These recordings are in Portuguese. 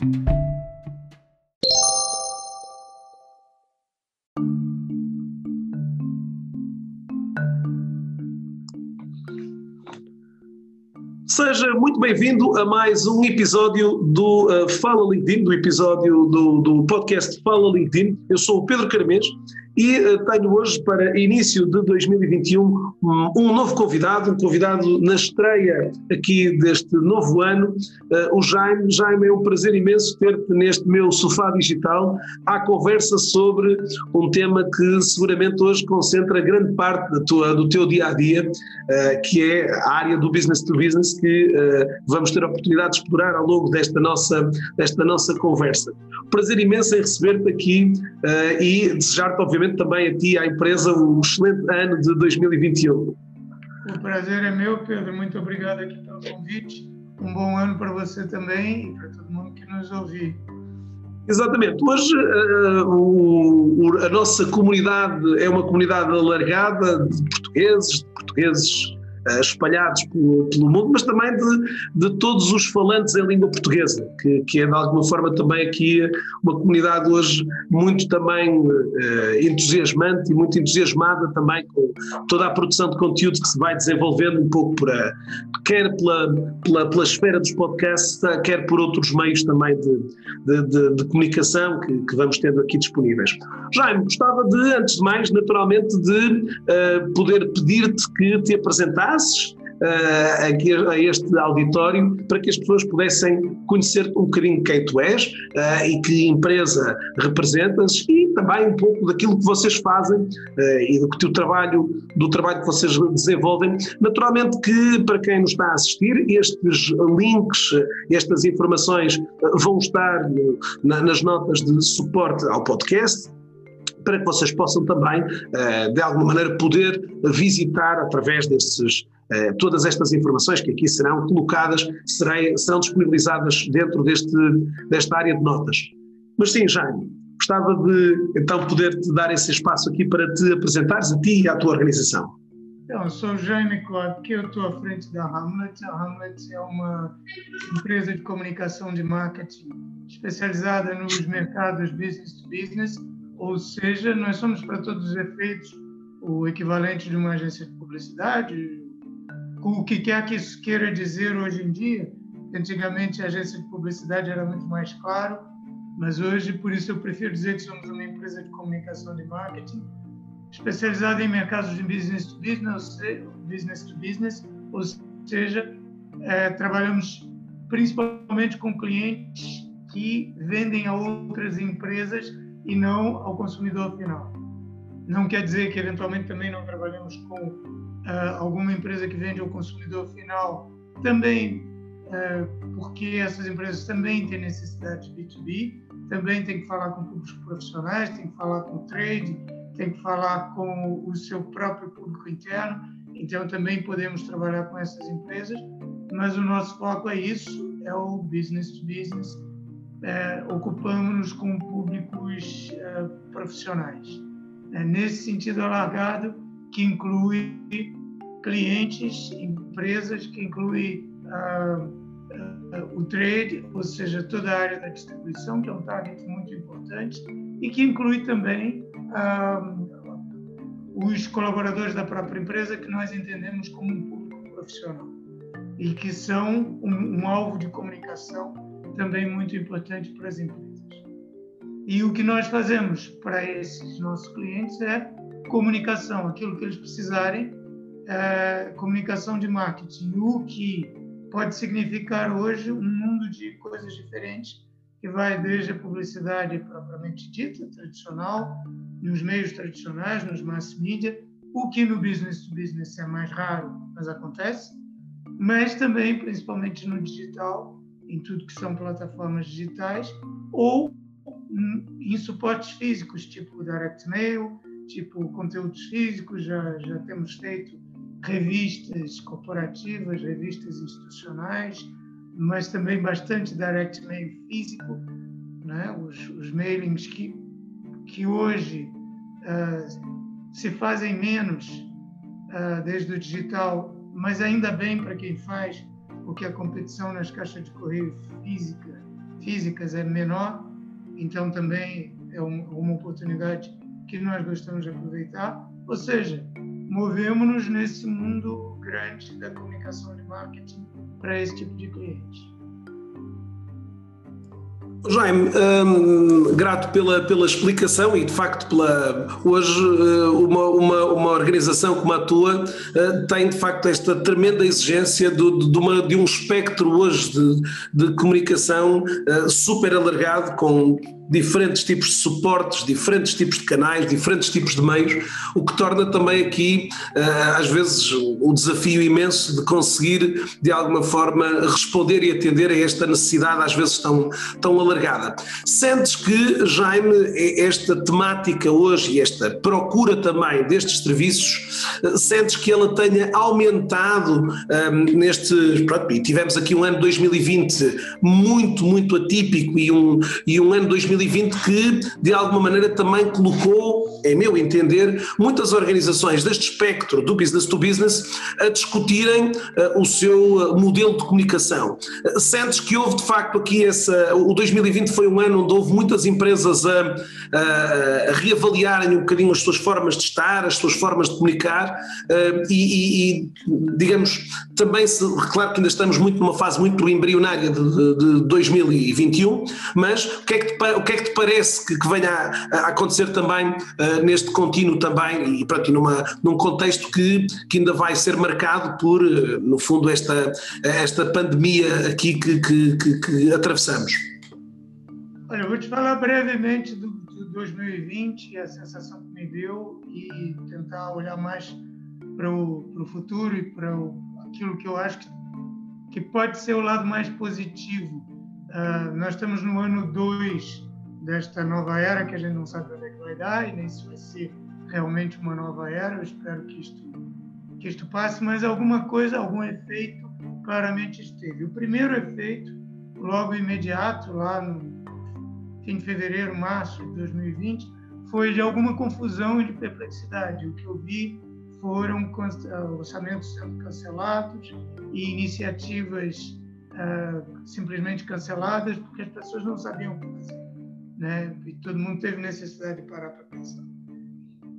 Seja muito bem-vindo a mais um episódio do uh, Fala LinkedIn, do episódio do, do podcast Fala LinkedIn. Eu sou o Pedro Caramês e uh, tenho hoje, para início de 2021, um, um, novo convidado, um convidado na estreia aqui deste novo ano, uh, o Jaime. Jaime, é um prazer imenso ter-te neste meu sofá digital à conversa sobre um tema que seguramente hoje concentra grande parte da tua, do teu dia a dia, que é a área do business to business, que vamos ter a oportunidade de explorar ao longo desta nossa, desta nossa conversa. Prazer imenso em receber-te aqui e desejar-te, obviamente, também a ti, à empresa, um excelente ano de 2021. O prazer é meu, Pedro. Muito obrigado aqui pelo convite. Um bom ano para você também e para todo mundo que nos ouvir. Exatamente. Hoje uh, o, a nossa comunidade é uma comunidade alargada de portugueses, de portugueses espalhados pelo, pelo, mundo, mas também de, de, todos os falantes em língua portuguesa, que, que, é de alguma forma também aqui uma comunidade hoje muito também uh, entusiasmante e muito entusiasmada também com toda a produção de conteúdo que se vai desenvolvendo um pouco por a, quer pela, pela, pela esfera dos podcasts, quer por outros meios também de, de, de, de comunicação que, que, vamos tendo aqui disponíveis. Jaime, gostava de, antes de mais, naturalmente, de uh, poder pedir-te que te apresentasse uh, aqui a este auditório para que as pessoas pudessem conhecer um bocadinho quem tu és uh, e que empresa representas e também um pouco daquilo que vocês fazem uh, e do que o trabalho, do trabalho que vocês desenvolvem. Naturalmente que para quem nos está a assistir, estes links, estas informações vão estar na, nas notas de suporte ao podcast para que vocês possam também, eh, de alguma maneira, poder visitar através desses eh, todas estas informações que aqui serão colocadas, serão disponibilizadas dentro deste, desta área de notas. Mas sim, Jaime, gostava de então poder te dar esse espaço aqui para te apresentares a ti e à tua organização. Então, sou Jaime que eu estou à frente da Hamlet. A Hamlet é uma empresa de comunicação de marketing especializada nos mercados business to business ou seja, nós somos para todos os efeitos o equivalente de uma agência de publicidade, o que quer que isso queira dizer hoje em dia. Antigamente a agência de publicidade era muito mais claro, mas hoje por isso eu prefiro dizer que somos uma empresa de comunicação de marketing especializada em mercados de business to business, business to business, ou seja, é, trabalhamos principalmente com clientes que vendem a outras empresas e não ao consumidor final. Não quer dizer que eventualmente também não trabalhamos com uh, alguma empresa que vende ao consumidor final, também uh, porque essas empresas também têm necessidade de B2B, também tem que falar com públicos profissionais, tem que falar com o trade, tem que falar com o seu próprio público interno, então também podemos trabalhar com essas empresas, mas o nosso foco é isso, é o business to business, é, ocupamos-nos com públicos é, profissionais. É, nesse sentido alargado, que inclui clientes, empresas, que inclui ah, ah, o trade, ou seja, toda a área da distribuição, que é um target muito importante, e que inclui também ah, os colaboradores da própria empresa, que nós entendemos como um público profissional, e que são um, um alvo de comunicação também muito importante para as empresas. E o que nós fazemos para esses nossos clientes é comunicação, aquilo que eles precisarem, é comunicação de marketing, o que pode significar hoje um mundo de coisas diferentes, que vai desde a publicidade propriamente dita, tradicional, nos meios tradicionais, nos mass media, o que no business to business é mais raro, mas acontece, mas também, principalmente no digital, em tudo que são plataformas digitais, ou em suportes físicos, tipo direct mail, tipo conteúdos físicos, já, já temos feito revistas corporativas, revistas institucionais, mas também bastante direct mail físico, né? os, os mailings que, que hoje uh, se fazem menos uh, desde o digital, mas ainda bem para quem faz, porque a competição nas caixas de correio física, físicas é menor, então também é um, uma oportunidade que nós gostamos de aproveitar. Ou seja, movemos-nos nesse mundo grande da comunicação de marketing para esse tipo de cliente. Jaime, hum, grato pela, pela explicação e de facto pela hoje eh, uma, uma, uma organização como a tua uh, tem de facto esta tremenda exigência de, uma, de um espectro hoje de, de comunicação uh, super alargado com diferentes tipos de suportes, diferentes tipos de canais, diferentes tipos de meios, o que torna também aqui, eh, às vezes, o desafio imenso de conseguir, de alguma forma, responder e atender a esta necessidade, às vezes tão, tão alargada. Sentes que, Jaime, esta temática hoje e esta procura também destes serviços, eh, sentes que ela tenha aumentado um, ehm, neste. Pronto, tivemos aqui um ano 2020 muito, muito atípico e um, e um ano 2020 2020 que, de alguma maneira, também colocou, em meu entender, muitas organizações deste espectro do business to business a discutirem uh, o seu eh, modelo de comunicação. Uh, sentes que houve, de facto, aqui essa. O 2020 foi um ano onde houve muitas empresas a, a, a reavaliarem um bocadinho as suas formas de estar, as suas formas de comunicar uh, e, e, digamos, também, se, claro que ainda estamos muito numa fase muito embrionária de, de, de 2021, mas o que é que, o que, é que te parece que, que venha a, a, acontecer também uh, neste contínuo também e pronto, numa, num contexto que, que ainda vai ser marcado por, uh, no fundo, esta, esta pandemia aqui que, que, que, que atravessamos? Olha, eu vou te falar brevemente do, do 2020 e a sensação que me deu e tentar olhar mais para o futuro e para aquilo que eu acho que, que pode ser o lado mais positivo. Uh, nós estamos no ano 2 desta nova era que a gente não sabe onde é que vai dar e nem se vai ser realmente uma nova era. Eu espero que isto, que isto passe, mas alguma coisa, algum efeito claramente esteve. O primeiro efeito, logo imediato, lá no fim de fevereiro, março de 2020, foi de alguma confusão e de perplexidade. O que eu vi foram orçamentos sendo cancelados e iniciativas uh, simplesmente canceladas porque as pessoas não sabiam o que fazer né? E todo mundo teve necessidade de parar para pensar.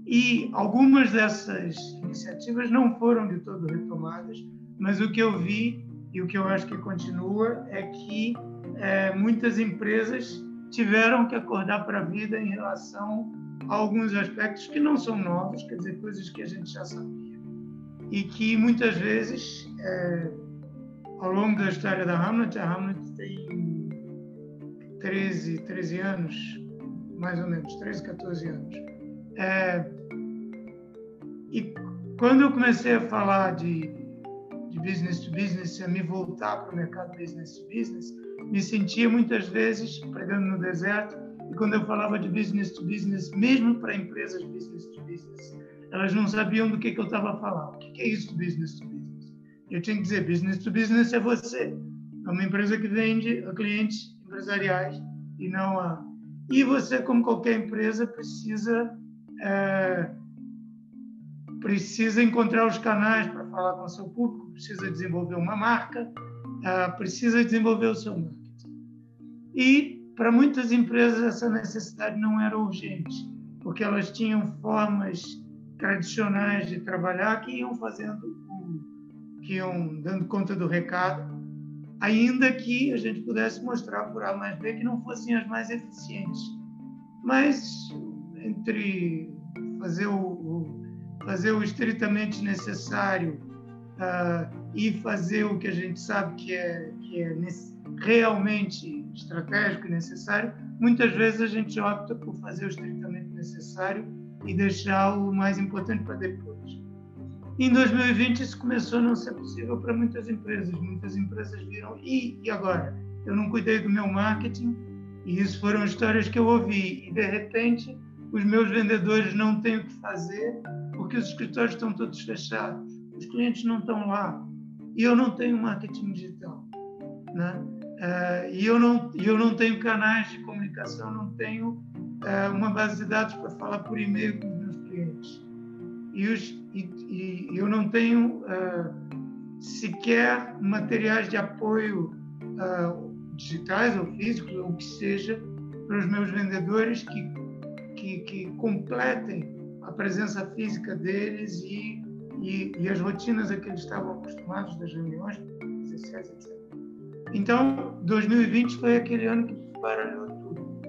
E algumas dessas iniciativas não foram de todo retomadas, mas o que eu vi e o que eu acho que continua é que é, muitas empresas tiveram que acordar para a vida em relação a alguns aspectos que não são novos, quer dizer, coisas que a gente já sabia. E que muitas vezes, é, ao longo da história da Hamlet, a Hamlet tem 13, 13 anos, mais ou menos, 13, 14 anos. É, e quando eu comecei a falar de, de business to business, a me voltar para o mercado business to business, me sentia muitas vezes pregando no deserto. E quando eu falava de business to business, mesmo para empresas business to business, elas não sabiam do que, que eu estava falar. O que, que é isso business to business? Eu tinha que dizer: business to business é você. É uma empresa que vende a clientes empresariais e não a. E você, como qualquer empresa, precisa é, precisa encontrar os canais para falar com o seu público, precisa desenvolver uma marca, é, precisa desenvolver o seu marketing. E para muitas empresas essa necessidade não era urgente, porque elas tinham formas tradicionais de trabalhar que iam fazendo, que iam dando conta do recado ainda que a gente pudesse mostrar por A mais B que não fossem as mais eficientes. Mas entre fazer o, o fazer o estritamente necessário uh, e fazer o que a gente sabe que é, que é realmente estratégico e necessário, muitas vezes a gente opta por fazer o estritamente necessário e deixar o mais importante para depois. Em 2020 isso começou a não ser possível para muitas empresas. Muitas empresas viram, e, e agora? eu não cuidei do meu marketing, e isso foram histórias que eu ouvi. E de repente, os meus vendedores não têm o que fazer porque os escritórios estão todos fechados, os clientes não estão lá e eu não tenho marketing digital, né? Uh, e eu não eu não tenho canais de comunicação, não tenho uh, uma base de dados para falar por e-mail com os meus clientes e, os, e, e eu não tenho uh, sequer materiais de apoio digitais ou físicos, ou o que seja, para os meus vendedores que, que, que completem a presença física deles e, e, e, as rotinas a que eles estavam acostumados das reuniões presenciais, etc. Então, 2020 foi aquele ano que baralhou tudo.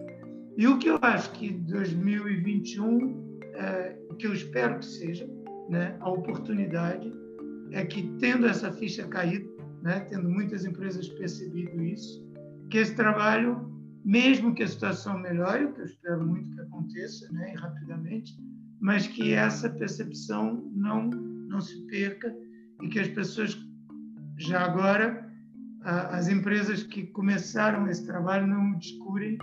E o que eu acho que 2021, é, o que eu espero que seja, né, a oportunidade, é que tendo essa ficha caída, né, tendo muitas empresas percebido isso, que esse trabalho, mesmo que a situação melhore, o que eu espero muito que aconteça, né, e rapidamente, mas que essa percepção não não se perca e que as pessoas já agora as empresas que começaram esse trabalho não o descurem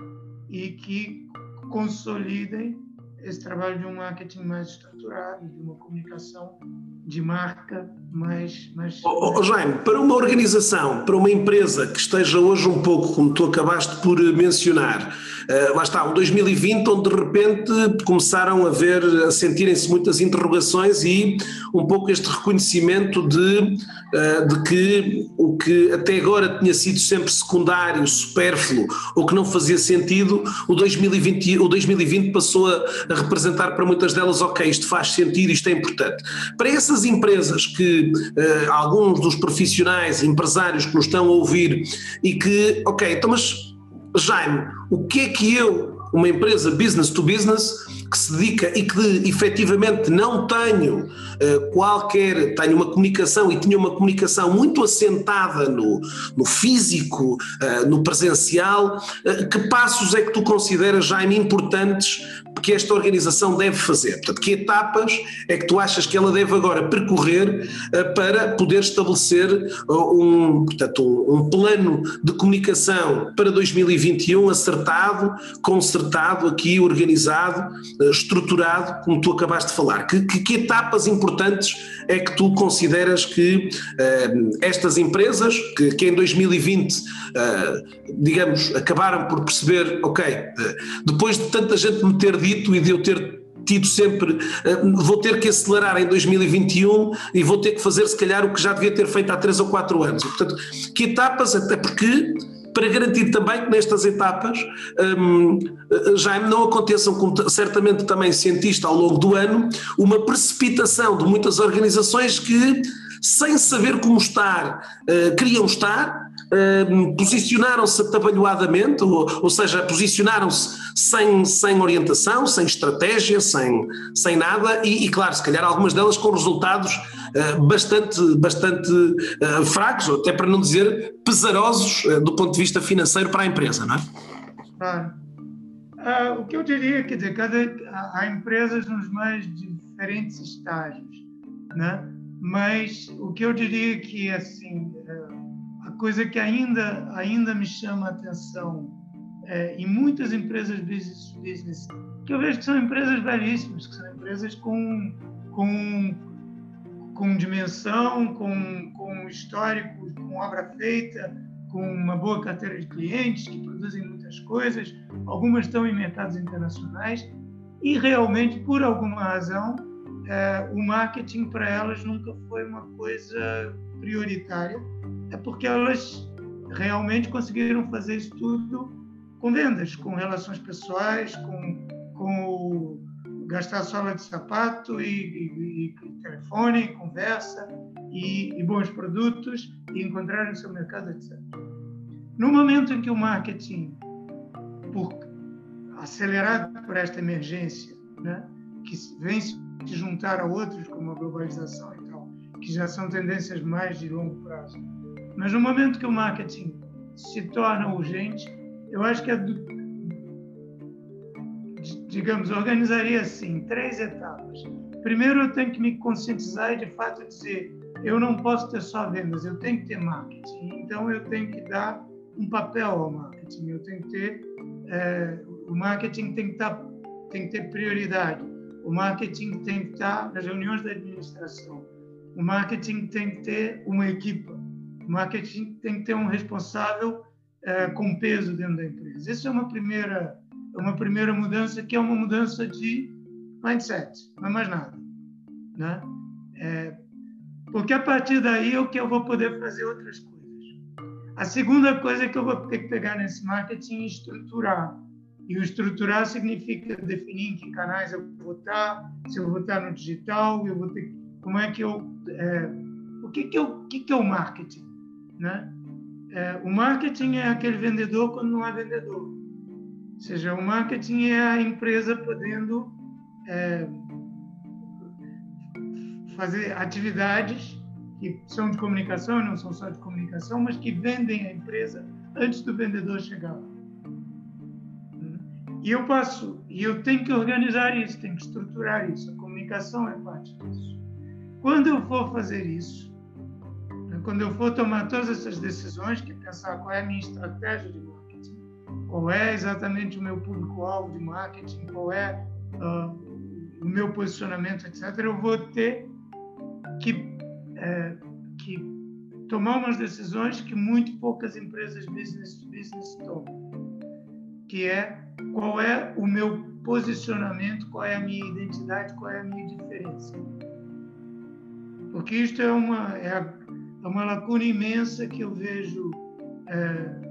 e que consolidem esse trabalho de um marketing mais estruturado, de uma comunicação de marca mais. mais... Oh, oh, Jaime, para uma organização, para uma empresa que esteja hoje um pouco, como tu acabaste por mencionar, uh, lá está, o 2020, onde de repente começaram a ver, a sentirem-se muitas interrogações e um pouco este reconhecimento de, uh, de que que até agora tinha sido sempre secundário, supérfluo ou que não fazia sentido, o 2020, o 2020 passou a, a representar para muitas delas, ok, isto faz sentido, isto é importante. Para essas empresas que uh, alguns dos profissionais, empresários que nos estão a ouvir e que, ok, então mas Jaime, o que é que eu, uma empresa business to business, que se dedica e que efetivamente não tenho uh, qualquer, tenho uma comunicação e tinha uma comunicação muito assentada no, no físico, uh, no presencial, uh, que passos é que tu consideras, Jaime, importantes que esta organização deve fazer? Portanto, que etapas é que tu achas que ela deve agora percorrer para poder estabelecer um, portanto, um, um, plano de comunicação para 2021 acertado, concertado aqui, organizado, uh, estruturado, como tu acabaste de falar? Que, que, que, etapas importantes é que tu consideras que estas empresas, que, que em 2020, digamos, acabaram por perceber, ok, depois de tanta gente me ter dito e de eu ter tido sempre, vou ter que acelerar em 2021 e vou ter que fazer se calhar o que já devia ter feito há 3 ou 4 anos. Portanto, que etapas, até porque para garantir também que nestas etapas um, já não aconteçam, como certamente também sentiste ao longo do ano, uma precipitação de muitas organizações que, sem saber como estar, uh, queriam estar, posicionaram-se atabalhoadamente, ou, ou seja, posicionaram-se sem, sem orientação, sem estratégia, sem, sem nada, e, e claro, se calhar algumas delas com resultados uh, bastante, bastante uh, fracos, até para não dizer pesarosos do ponto de vista financeiro para a empresa, não é? Claro. o que eu diria, quer dizer, cada, há empresas nos mais diferentes estágios, né? mas o que eu diria que, assim, coisa que ainda, ainda me chama a atenção é, em muitas empresas business business, que eu vejo que são empresas belíssimas, que são empresas com, com, com dimensão, com, com histórico, com obra feita, com uma boa carteira de clientes, que produzem muitas coisas, algumas estão em mercados internacionais, e realmente, por alguma razão, é, o marketing para elas nunca foi uma coisa prioritária é porque elas realmente conseguiram fazer isso tudo com vendas, com relações pessoais, com, com gastar sola de sapato e, e, e telefone, e conversa e, bons produtos e encontrar o seu mercado, etc. No momento em que o marketing, por, acelerado por esta emergência, né, que vem se juntar a outros, como a globalização e tal, que já são tendências mais de longo prazo, mas no momento que o marketing se torna urgente, eu acho que é do, digamos, organizaria assim, três etapas. Primeiro, eu tenho que me conscientizar e, de fato, dizer: eu não posso ter só vendas, eu tenho que ter marketing. Então, eu tenho que dar um papel ao marketing. Eu tenho que ter, é, o marketing tem que, estar, tá, tem que ter prioridade. O marketing tem que estar nas reuniões da administração. O marketing tem que ter uma equipa. Marketing tem que ter um responsável é, com peso dentro da empresa. Essa é uma primeira, uma primeira mudança que é uma mudança de mindset, não é mais nada. Né? É, porque a partir daí é o que eu vou poder fazer outras coisas. A segunda coisa que eu vou ter que pegar nesse marketing é estruturar. E o estruturar significa definir em que canais eu vou estar, se eu vou estar no digital, eu vou ter, como é que eu, é, o que que eu, que que é o marketing, né? É, o marketing é aquele vendedor quando não é vendedor. Ou seja, o marketing é a empresa podendo é, fazer atividades que são de comunicação, não são só de comunicação, mas que vendem a empresa antes do vendedor chegar. E eu passo, e eu tenho que organizar isso, tenho que estruturar isso. A comunicação é parte disso. Quando eu for fazer isso, quando eu for tomar todas essas decisões, que pensar qual é a minha estratégia de marketing, qual é exatamente o meu público-alvo de marketing, qual é uh, o meu posicionamento, etc., eu vou ter que, é, que tomar umas decisões que muito poucas empresas business to business tomam, que é qual é o meu posicionamento, qual é a minha identidade, qual é a minha diferença. Porque isto é uma, é, é uma lacuna imensa que eu vejo é,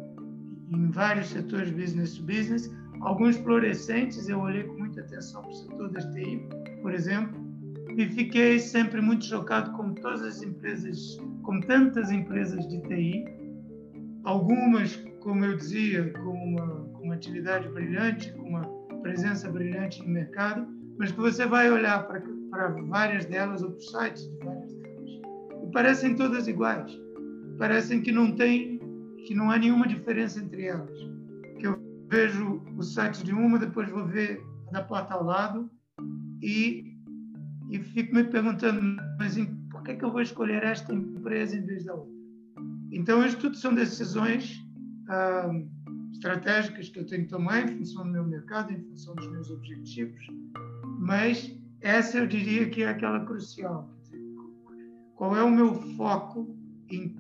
em vários setores business to business, alguns fluorescentes, eu olhei com muita atenção para o setor das TI, por exemplo, e fiquei sempre muito chocado com todas as empresas, com tantas empresas de TI, algumas, como eu dizia, com uma, com uma atividade brilhante, com uma presença brilhante no mercado, mas que você vai olhar para, várias delas, ou para os sites de várias delas, parecem todas iguais. Parecem que não tem, que não há nenhuma diferença entre elas. Que eu vejo o site de uma, depois vou ver a da porta ao lado, e e fico me perguntando, mas por que, é que eu vou escolher esta empresa em vez da outra? Então, isto tudo são decisões ah, estratégicas que eu tenho que tomar em função do meu mercado, em função dos meus objetivos, mas essa eu diria que é aquela crucial. Qual é o meu foco em,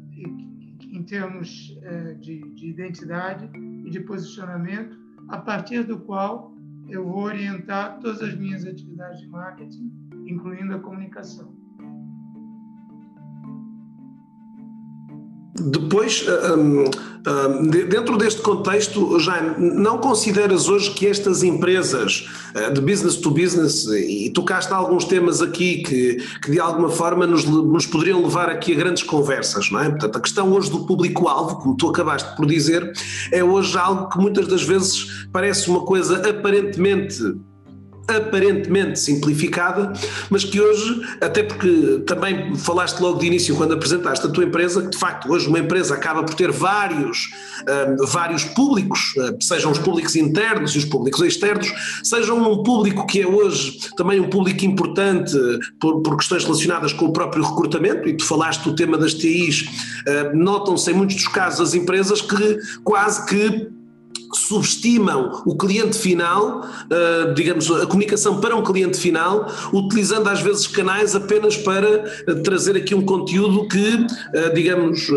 em, termos eh, de, de identidade e de posicionamento, a partir do qual eu vou orientar todas as minhas atividades de marketing incluindo a comunicação. Depois, ah, ah, dentro deste contexto, Jaime, não consideras hoje que estas empresas ah, de business to business, e tocaste alguns temas aqui que, que de alguma forma nos, nos poderiam levar aqui a grandes conversas, não é? Portanto, a questão hoje do público-alvo, como tu acabaste por dizer, é hoje algo que muitas das vezes parece uma coisa aparentemente aparentemente simplificada, mas que hoje, até porque também falaste logo de início quando apresentaste a tua empresa, que de facto hoje uma empresa acaba por ter vários, um, vários públicos, sejam os públicos internos e os públicos externos, sejam um público que é hoje também um público importante por, por questões relacionadas com o próprio recrutamento, e tu falaste do tema das TIs, uh, notam-se em muitos dos casos as empresas que quase que subestimam o cliente final, uh, digamos, a comunicação para um cliente final, utilizando às vezes canais apenas para uh, trazer aqui um conteúdo que, uh, digamos,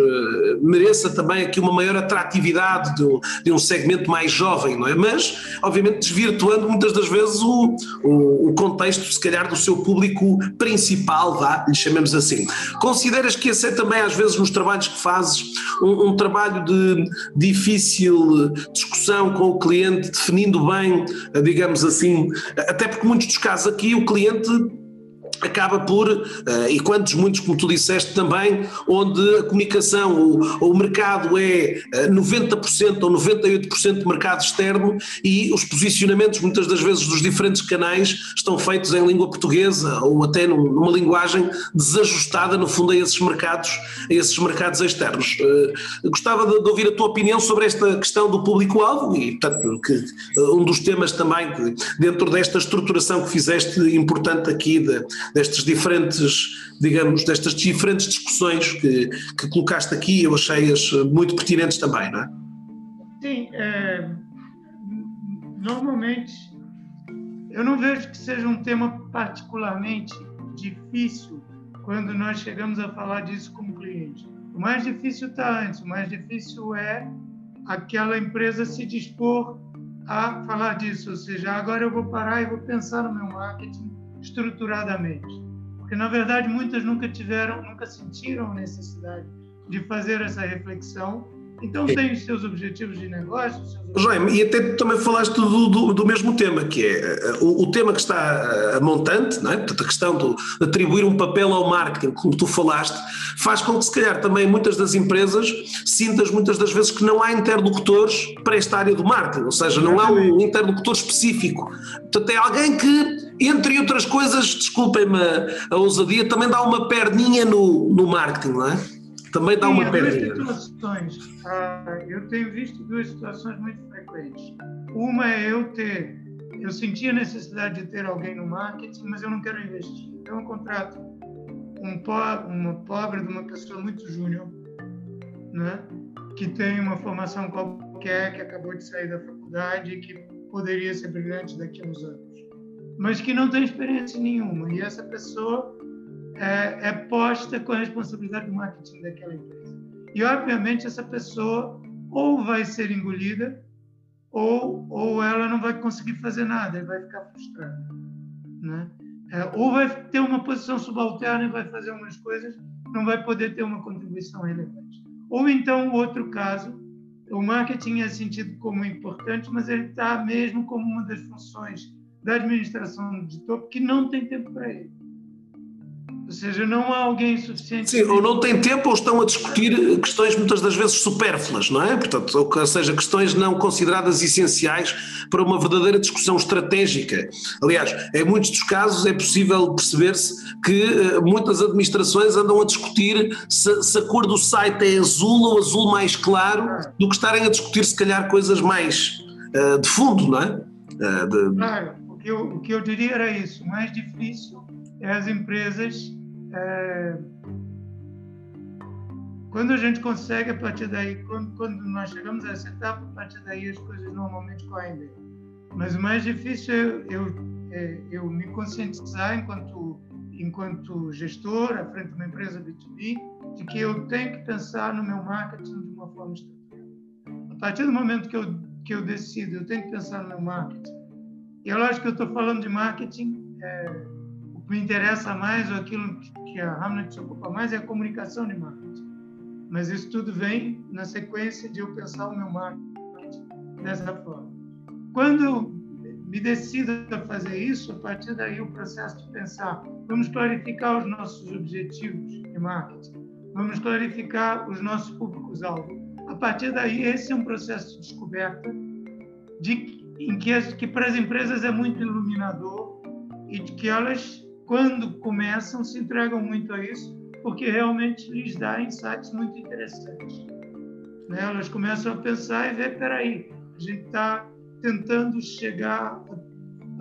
mereça também aqui uma maior atratividade de um, de um, segmento mais jovem, não é? Mas, obviamente, desvirtuando muitas das vezes o, o, o contexto, se calhar, do seu público principal, vá, lhe chamemos assim. Consideras que esse é também, às vezes, nos trabalhos que fazes, um, um trabalho de difícil discussão discussão com o cliente, definindo bem, digamos assim, até porque muitos dos casos aqui o cliente acaba por, uh, e quantos, muitos, como tu disseste também, onde a comunicação, o, o mercado é 90% eh, ou 98% de mercado externo e os posicionamentos, muitas das vezes, dos diferentes canais estão feitos em língua portuguesa ou até numa linguagem desajustada, no fundo, a esses mercados, a esses mercados externos. Uh, gostava de, de, ouvir a tua opinião sobre esta questão do público-alvo e, portanto, que, um dos temas também, dentro desta estruturação que fizeste, importante aqui de, destes diferentes, digamos, destas diferentes discussões que, que colocaste aqui, eu achei-as muito pertinentes também, não é? Assim, é, normalmente, eu não vejo que seja um tema particularmente difícil quando nós chegamos a falar disso com o cliente. O mais difícil está antes, o mais difícil é aquela empresa se dispor a falar disso, ou seja, agora eu vou parar e vou pensar no meu marketing estruturadamente. Porque, na verdade, muitas nunca tiveram, nunca sentiram necessidade de fazer essa reflexão então tem os seus objetivos de negócio. Jaime, e até também falaste do, do, do, mesmo tema, que é eh, o, o tema que está a montante, não é? Portanto, a questão de atribuir um papel ao marketing, como tu falaste, faz com que se calhar também muitas das empresas sintas muitas das vezes que não há interlocutores para esta área do marketing, ou seja, não há um interlocutor específico. Portanto, é alguém que entre outras coisas, desculpem-me a, a ousadia, também dá uma perninha no, no marketing, não é? Também dá Sim, uma perninha. situações. Ah, eu tenho visto duas situações muito frequentes. Uma é eu ter, eu senti a necessidade de ter alguém no marketing, mas eu não quero investir. Então eu contrato um pobre, uma pobre de uma pessoa muito júnior, né? que tem uma formação qualquer, que acabou de sair da faculdade e que poderia ser brilhante daqui a uns anos, mas que não tem experiência nenhuma. E essa pessoa é, é posta com a responsabilidade do marketing daquela empresa. E, obviamente, essa pessoa ou vai ser engolida ou, ou ela não vai conseguir fazer nada e vai ficar frustrada. Né? É, ou vai ter uma posição subalterna e vai fazer umas coisas, não vai poder ter uma contribuição relevante. Ou então, outro caso, o marketing é sentido como importante, mas ele está mesmo como uma das funções da administração de topo que não tem tempo para ele. Ou seja, não há alguém suficiente. Sim, ou não tem tempo ou estão a discutir questões muitas das vezes supérfluas, não é? Portanto, ou seja, questões não consideradas essenciais para uma verdadeira discussão estratégica. Aliás, em muitos dos casos é possível perceber-se que uh, muitas administrações andam a discutir se, se, a cor do site é azul ou azul mais claro, do que estarem a discutir, se calhar, coisas mais uh, de fundo, não é? Uh, de... Claro, o que, eu, o que eu diria era isso. Mais difícil as empresas é, quando a gente consegue, a partir daí, quando, quando, nós chegamos a essa etapa, a partir daí as coisas normalmente correm bem. Mas o mais difícil é eu, é, eu me conscientizar enquanto, enquanto gestor, à frente de uma empresa B2B, de que eu tenho que pensar no meu marketing de uma forma estruturada. A partir do momento que eu, que eu decido, eu tenho que pensar no meu marketing. E é lógico que eu estou falando de marketing. É, me interessa mais, ou aquilo que a Hamlet se ocupa mais, é a comunicação de marketing. Mas isso tudo vem na sequência de eu pensar o meu marketing dessa forma. Quando me decido a fazer isso, a partir daí o processo de pensar, vamos clarificar os nossos objetivos de marketing, vamos clarificar os nossos públicos-alvo. A partir daí, esse é um processo de descoberta de, em que, que para as empresas é muito iluminador e de que elas quando começam, se entregam muito a isso, porque realmente lhes dá insights muito interessantes. Né? Elas começam a pensar e ver, peraí, a gente está tentando chegar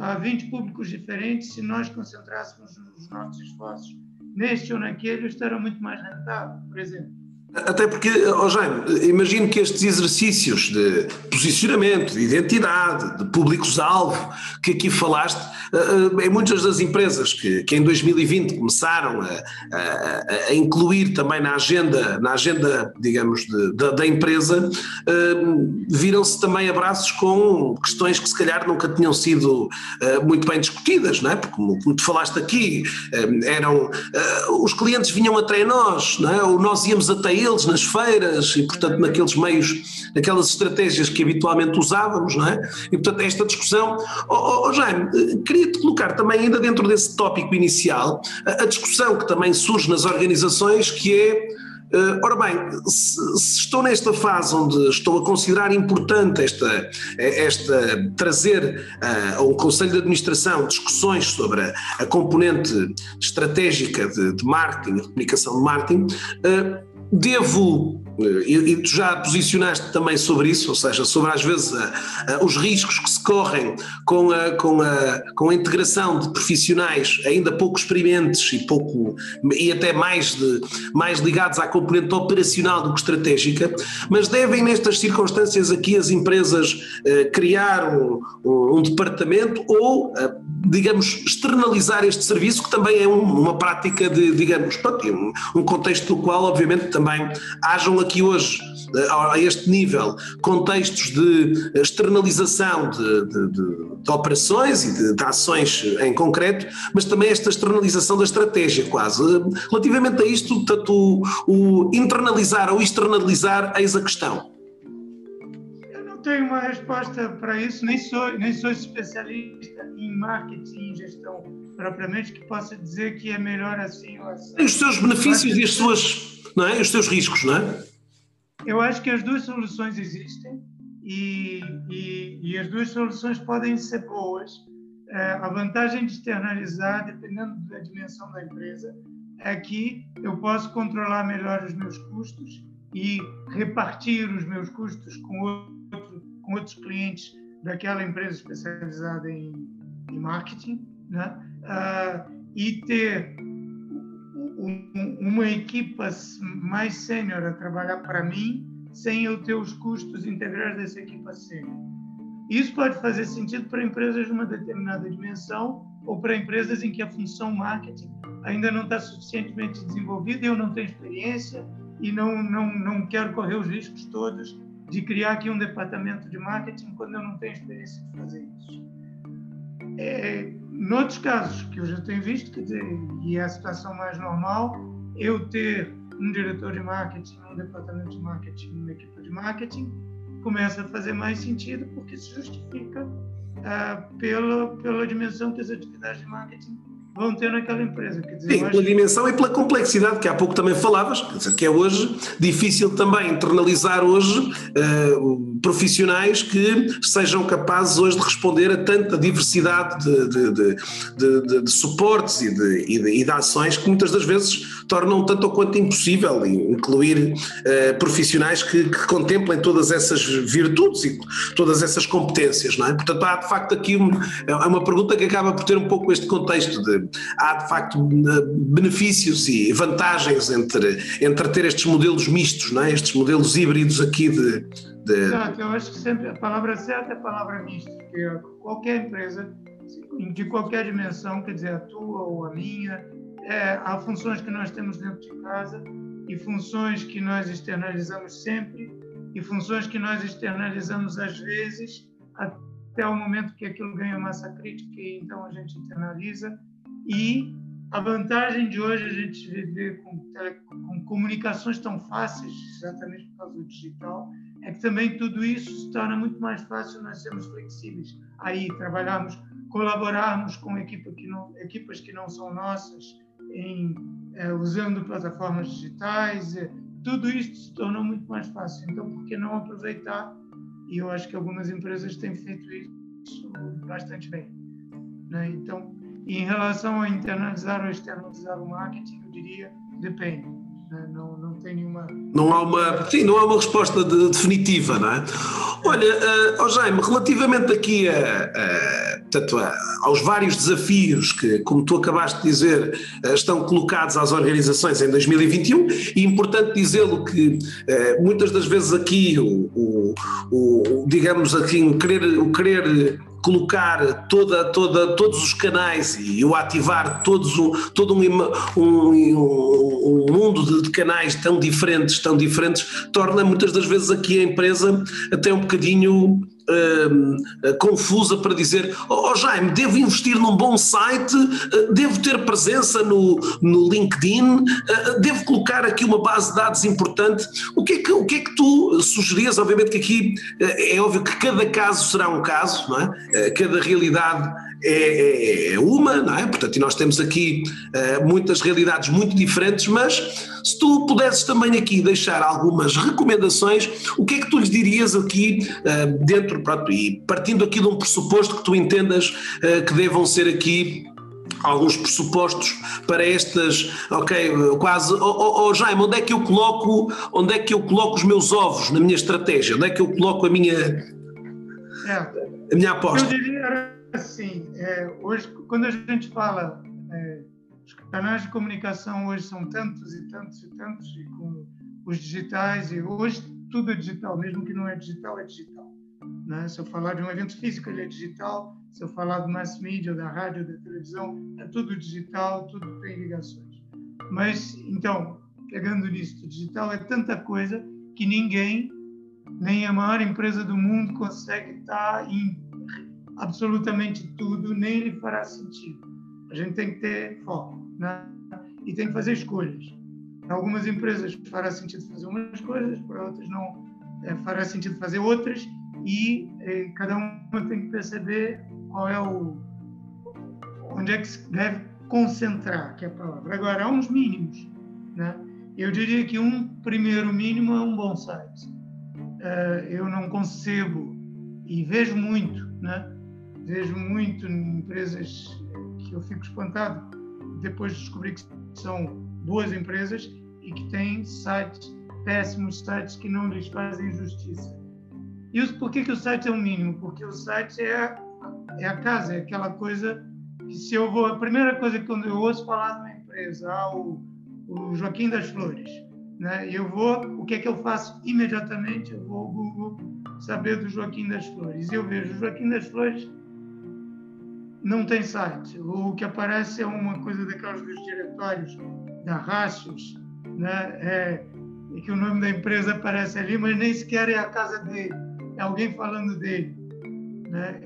a 20 públicos diferentes, se nós concentrássemos os nossos esforços neste ou naquele, estará muito mais rentável, por exemplo. Até porque, oh Jaime, imagino que estes exercícios de posicionamento, de identidade, de públicos-alvo que aqui falaste, eh, eh, em muitas das empresas que, que em 2020 começaram a, a, a, incluir também na agenda, na agenda digamos, de, de, da empresa, eh, viram-se também abraços com questões que se calhar nunca tinham sido muito bem discutidas, não é? Porque como, como tu falaste aqui, eram, os clientes vinham até nós, não é? ou nós íamos até eles nas feiras e, portanto, naqueles meios, naquelas estratégias que habitualmente usávamos, não é? E, portanto, esta discussão. Oh, oh, Jaime, queria-te colocar também, ainda dentro desse tópico inicial, a, a discussão que também surge nas organizações, que é. Uh, ora bem, se, estou nesta fase onde estou a considerar importante esta, esta trazer ao Conselho de Administração discussões sobre a, a componente estratégica de, de marketing, de comunicação de marketing, devo e, e, tu já posicionaste também sobre isso, ou seja, sobre às vezes a, a, os riscos que se correm com a, com, a, com a integração de profissionais ainda pouco experientes e pouco e até mais, de, mais ligados à componente operacional do que estratégica, mas devem nestas circunstâncias aqui as empresas eh, criar um, um, departamento ou, eh, digamos, externalizar este serviço, que também é um, uma prática de, digamos, um, um contexto no qual, obviamente, também hajam aqui hoje eh, a este nível contextos de externalização de, de, de, de operações e de, ações em concreto, mas também esta externalização da estratégia quase. Relativamente a isto, tanto o, o internalizar ou externalizar, eis a questão. Eu não tenho uma resposta para isso, nem sou, nem sou especialista em marketing e gestão propriamente que possa dizer que é melhor assim ou assim. Os seus benefícios e as suas, não é? os seus riscos, não é? Eu acho que as duas soluções existem e, e, e as duas soluções podem ser boas. É, a vantagem de externalizar, dependendo da dimensão da empresa, é que eu posso controlar melhor os meus custos e repartir os meus custos com, outro, com outros clientes daquela empresa especializada em, em marketing, né? Uh, e ter uma equipa mais sênior a trabalhar para mim, sem eu ter os custos integrais dessa equipa sênior. Isso pode fazer sentido para empresas de uma determinada dimensão ou para empresas em que a função marketing ainda não está suficientemente desenvolvida, eu não tenho experiência e não, não, não quero correr os riscos todos de criar aqui um departamento de marketing quando eu não tenho experiência de fazer isso. É, Noutros casos que eu já tenho visto, quer dizer, e é a situação mais normal, eu ter um diretor de marketing, um departamento de marketing, uma equipe de marketing, começa a fazer mais sentido porque se justifica uh, pela, pela dimensão que as atividades de marketing vão ter naquela empresa. Quer dizer, Sim, pela dimensão e pela complexidade, que há pouco também falavas, que é hoje difícil também internalizar hoje uh, profissionais que sejam capazes hoje de responder a tanta diversidade de, de, de, de, suportes e de, e, de, ações que muitas das vezes tornam tanto ou quanto impossível incluir uh, profissionais que, que, contemplem todas essas virtudes e todas essas competências, não é? Portanto, há de facto aqui uma, é uma pergunta que acaba por ter um pouco este contexto de há de facto benefícios e vantagens entre, entre ter estes modelos mistos, não é? estes modelos híbridos aqui de, de... Exato, eu acho que sempre a palavra certa é a palavra misto, porque qualquer empresa de qualquer dimensão, quer dizer, a tua ou a minha, é, há funções que nós temos dentro de casa e funções que nós externalizamos sempre e funções que nós externalizamos às vezes até o momento que aquilo ganha massa crítica e então a gente internaliza e a vantagem de hoje a gente viver com, com comunicações tão fáceis, exatamente por causa do digital, é que também tudo isso se torna muito mais fácil nós sermos flexíveis. Aí trabalharmos, colaborarmos com equipa que não, equipas que não são nossas, em, é, usando plataformas digitais, é, tudo isso se tornou muito mais fácil. Então, por que não aproveitar? E eu acho que algumas empresas têm feito isso bastante bem. Né? Então, em relação a internalizar ou externalizar o marketing, eu diria depende. Não, não tem nenhuma. Não há uma, sim, não há uma resposta de, definitiva, não é? Olha, uh, oh Jaime, relativamente aqui a, a, portanto, a, aos vários desafios que, como tu acabaste de dizer, uh, estão colocados às organizações em 2021, e importante dizê-lo que uh, muitas das vezes aqui o, o, o digamos aqui, o querer, o querer colocar toda, toda, todos os canais e o ativar todos um, todo um, um, um mundo de, canais tão diferentes, tão diferentes, torna muitas das vezes aqui a empresa até um bocadinho uh, confusa para dizer: Oh Jaime, devo investir num bom site, uh, devo ter presença no, no LinkedIn, uh, devo colocar aqui uma base de dados importante. O que é que, o que, é que tu sugerias? Obviamente que aqui é óbvio que cada caso será um caso, não é? cada realidade é, é, é, uma, não é? Portanto, e nós temos aqui uh, muitas realidades muito diferentes, mas se tu pudesses também aqui deixar algumas recomendações, o que é que tu lhes dirias aqui uh, dentro, pronto, e partindo aqui de um pressuposto que tu entendas uh, que devam ser aqui alguns pressupostos para estas, ok, quase, oh, oh, oh, Jaime, onde é que eu coloco, onde é que eu coloco os meus ovos na minha estratégia? Onde é que eu coloco a minha, é. a minha aposta? Eu diria assim, é, hoje quando a gente fala, é, os canais de comunicação hoje são tantos e tantos e tantos, e com os digitais, e hoje tudo é digital, mesmo que não é digital, é digital. Né? Se eu falar de um evento físico, ele é digital, se eu falar do mass media, da rádio, da televisão, é tudo digital, tudo tem ligações. Mas, então, pegando nisso, digital é tanta coisa que ninguém, nem a maior empresa do mundo, consegue estar em absolutamente tudo, nem lhe fará sentido. A gente tem que ter foco né? e tem que fazer escolhas. Em algumas empresas fará sentido fazer umas coisas, para outras não é, fará sentido fazer outras, e é, cada uma tem que perceber qual é o onde é que se deve concentrar, que é a palavra. Agora, há uns mínimos, né? Eu diria que um primeiro mínimo é um bom site. Uh, eu não concebo e vejo muito, né? Vejo muito em empresas que eu fico espantado depois de descobrir que são boas empresas e que têm sites péssimos sites que não lhes fazem justiça. E por que, que o site é o mínimo? Porque o site é é a casa, é aquela coisa que se eu vou, a primeira coisa que quando eu ouço falar de uma empresa, ah, o, o Joaquim das Flores, né? Eu vou, o que é que eu faço imediatamente? Eu vou ao Google saber do Joaquim das Flores. Eu vejo, o Joaquim das Flores não tem site. O que aparece é uma coisa daquelas dos diretórios da Rácios, né? É, e que o nome da empresa aparece ali, mas nem sequer é a casa dele, é alguém falando dele. Né?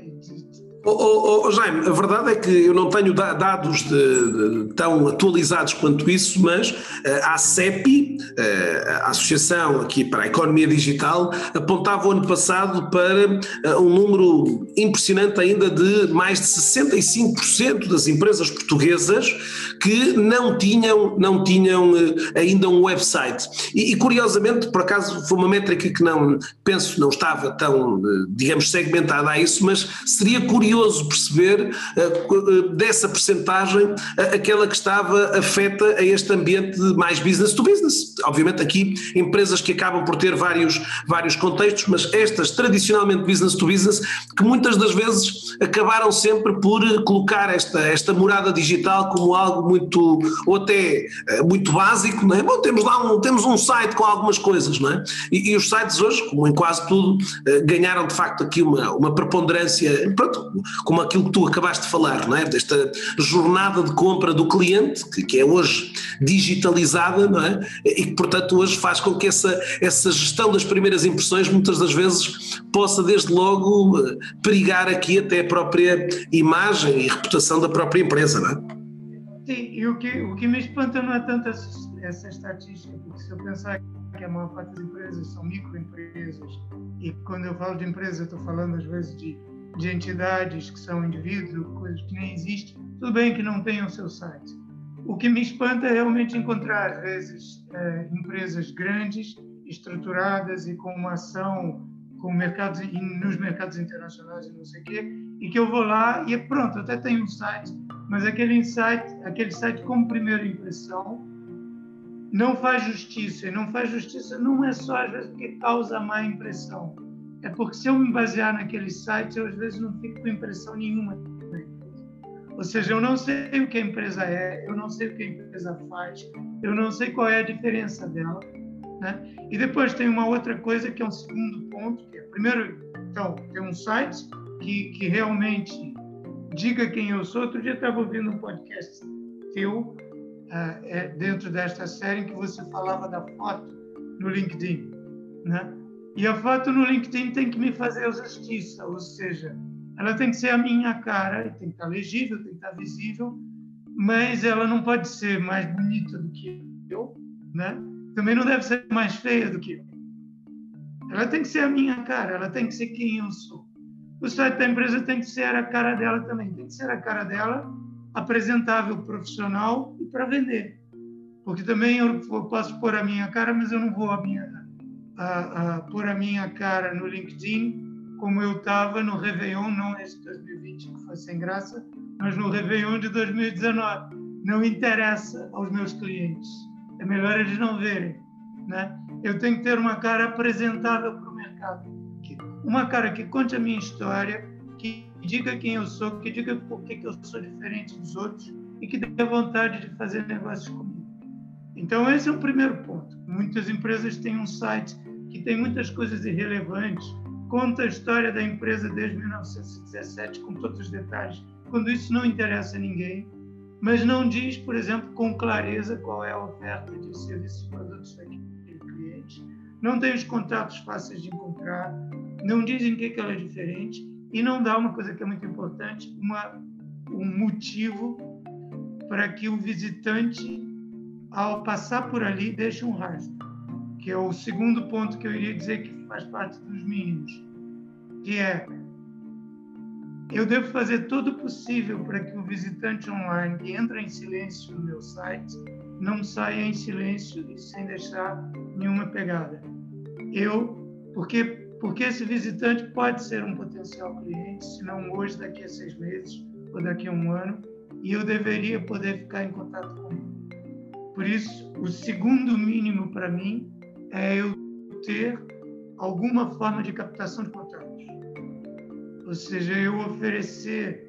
Oh, oh, oh, Jaime, a verdade é que eu não tenho dados de, de, tão atualizados quanto isso, mas uh, a CEPI, uh, a Associação aqui para a Economia Digital, apontava o ano passado para uh, um número impressionante ainda de mais de 65% das empresas portuguesas que não tinham, não tinham ainda um website. E, e, curiosamente, por acaso, foi uma métrica que não, penso, não estava tão, digamos, segmentada a isso, mas seria curioso perceber uh, dessa percentagem aquela que estava afeta a este ambiente mais business to business. Obviamente aqui empresas que acabam por ter vários, vários contextos, mas estas tradicionalmente business to business, que muitas das vezes acabaram sempre por colocar esta, esta morada digital como algo muito, ou até muito básico, não é? Bom, temos lá um, temos um site com algumas coisas, não é? E, e os sites hoje, como em quase tudo, ganharam de facto aqui uma, uma preponderância, pronto, como aquilo que tu acabaste de falar, não é? desta jornada de compra do cliente, que, que é hoje digitalizada, não é? e que, portanto, hoje faz com que essa, essa gestão das primeiras impressões, muitas das vezes, possa, desde logo, eh, perigar aqui até a própria imagem e reputação da própria empresa. Não é? Sim, e o que, o que me espanta não é tanto essa, essa estatística, porque se eu pensar que a maior parte das empresas são microempresas, e quando eu falo de empresa, estou falando às vezes de de entidades que são indivíduos, coisas que nem existem, tudo bem que não tenham seu site. O que me espanta é realmente encontrar, às vezes, é, empresas grandes, estruturadas e com uma ação com mercados, nos mercados internacionais e não sei o quê, e que eu vou lá e pronto, até tem um site, mas aquele site, aquele site como primeira impressão não faz justiça. E não faz justiça não é só às vezes porque causa má impressão, é porque se eu me basear naquele site, eu às vezes não fico com impressão nenhuma. Ou seja, eu não sei o que a empresa é, eu não sei o que a empresa faz, eu não sei qual é a diferença dela. Né? E depois tem uma outra coisa que é um segundo ponto, que é, primeiro, então, tem um site que, que realmente diga quem eu sou. Outro dia eu estava ouvindo um podcast teu, uh, é, dentro desta série, em que você falava da foto no LinkedIn. Né? E a foto no LinkedIn tem que me fazer justiça, ou seja, ela tem que ser a minha cara, tem que estar legível, tem que estar visível, mas ela não pode ser mais bonita do que eu, né? Também não deve ser mais feia do que eu. Ela tem que ser a minha cara, ela tem que ser quem eu sou. O site da empresa tem que ser a cara dela também, tem que ser a cara dela apresentável, profissional e para vender. Porque também eu posso pôr a minha cara, mas eu não vou a minha a, a pôr a minha cara no LinkedIn como eu estava no Réveillon, não esse 2020 que foi sem graça, mas no Réveillon de 2019. Não interessa aos meus clientes. É melhor eles não verem. Né? Eu tenho que ter uma cara apresentável para o mercado. Uma cara que conte a minha história, que diga quem eu sou, que diga por que eu sou diferente dos outros e que dê vontade de fazer negócios comigo. Então, esse é o primeiro ponto. Muitas empresas têm um site que tem muitas coisas irrelevantes, conta a história da empresa desde 1917 com todos os detalhes, quando isso não interessa a ninguém, mas não diz, por exemplo, com clareza qual é a oferta de serviços e produtos daquele cliente, não tem os contatos fáceis de encontrar, não diz em que, que ela é diferente e não dá uma coisa que é muito importante, uma, um motivo para que o visitante, ao passar por ali, deixe um rastro, que é o segundo ponto que eu iria dizer que faz parte dos mínimos, que é eu devo fazer todo o possível para que o visitante online que entra em silêncio no meu site não saia em silêncio e sem deixar nenhuma pegada. Eu, porque porque esse visitante pode ser um potencial cliente, se não hoje, daqui a seis meses ou daqui a um ano, e eu deveria poder ficar em contato com ele. Por isso, o segundo mínimo para mim é eu ter alguma forma de captação de contatos. Ou seja, eu oferecer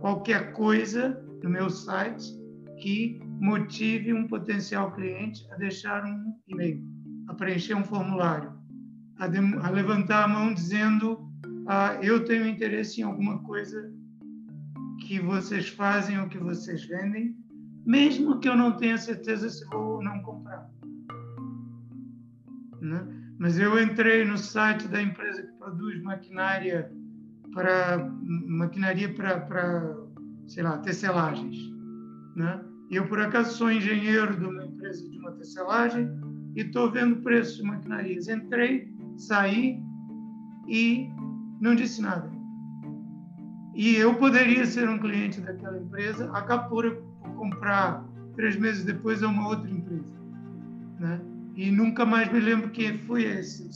qualquer coisa no meu site que motive um potencial cliente a deixar um e-mail, a preencher um formulário, a, a levantar a mão dizendo ah, eu tenho interesse em alguma coisa que vocês fazem ou que vocês vendem, mesmo que eu não tenha certeza se vou ou não comprar. Né? Mas eu entrei no site da empresa que produz maquinária para maquinaria para, para sei lá, tecelagens, né? Eu por acaso sou engenheiro de uma empresa de uma tecelagem e estou vendo preços de maquinarias. Entrei, saí e não disse nada. E eu poderia ser um cliente daquela empresa, acabo por, comprar três meses depois a uma outra empresa, né? E nunca mais me lembro quem foi esse.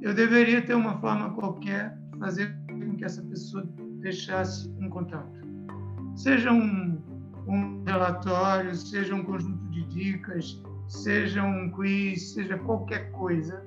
Eu deveria ter uma forma qualquer fazer com que essa pessoa deixasse um contato. Seja um, um relatório, seja um conjunto de dicas, seja um quiz, seja qualquer coisa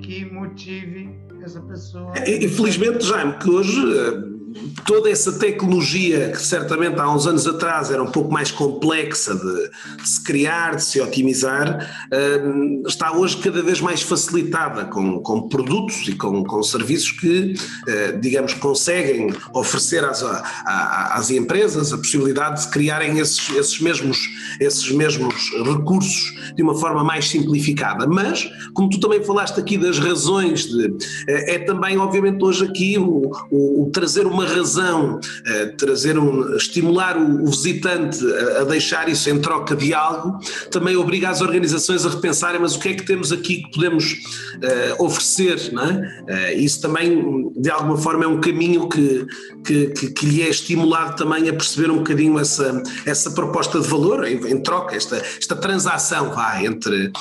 que motive essa pessoa. Infelizmente, Jaime, que hoje eh, toda essa tecnologia que certamente há uns anos atrás era um pouco mais complexa de, de se criar, de se otimizar, uh, está hoje cada vez mais facilitada com, com produtos e com, com serviços que, uh, digamos, conseguem oferecer às, às empresas a possibilidade de criarem esses, esses, mesmos, esses mesmos recursos de uma forma mais simplificada. Mas, como tu também falaste aqui das razões, de, uh, é também, obviamente, hoje aqui o, o, o trazer uma razão, uh, trazer um, estimular o, o visitante a, a, deixar isso em troca de algo, também obriga as organizações a repensarem, mas o que é que temos aqui que podemos uh, oferecer, não é? Uh, isso também, de alguma forma, é um caminho que, que, que, que, lhe é estimulado também a perceber um bocadinho essa, essa proposta de valor em, em troca, esta, esta transação, vai, entre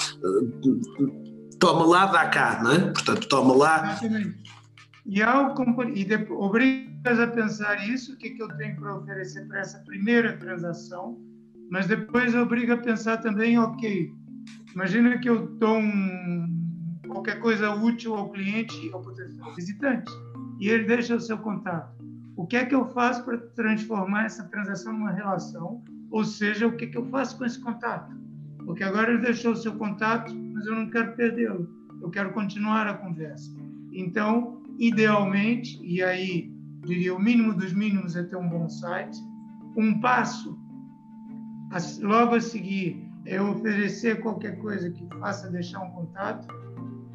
toma lá, dá cá, não é? Portanto, toma lá. E, ao, e obrigas a pensar isso, o que, que eu tenho para oferecer para essa primeira transação, mas depois obriga a pensar também, ok, imagina que eu dou um, qualquer coisa útil ao cliente, ao potencial visitante, e ele deixa o seu contato. O que é que eu faço para transformar essa transação numa relação? Ou seja, o que, que eu faço com esse contato? Porque agora ele deixou o seu contato, mas eu não quero perdê-lo. Eu quero continuar a conversa. Então, idealmente, e aí diria o mínimo dos mínimos é ter um bom site. Um passo, logo a seguir, é oferecer qualquer coisa que faça deixar um contato.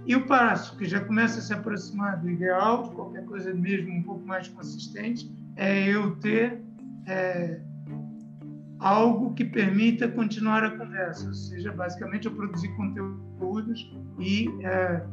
E o passo, que já começa a se aproximar do ideal, de qualquer coisa mesmo um pouco mais consistente, é eu ter é, algo que permita continuar a conversa, ou seja, basicamente eu produzir conteúdos e é,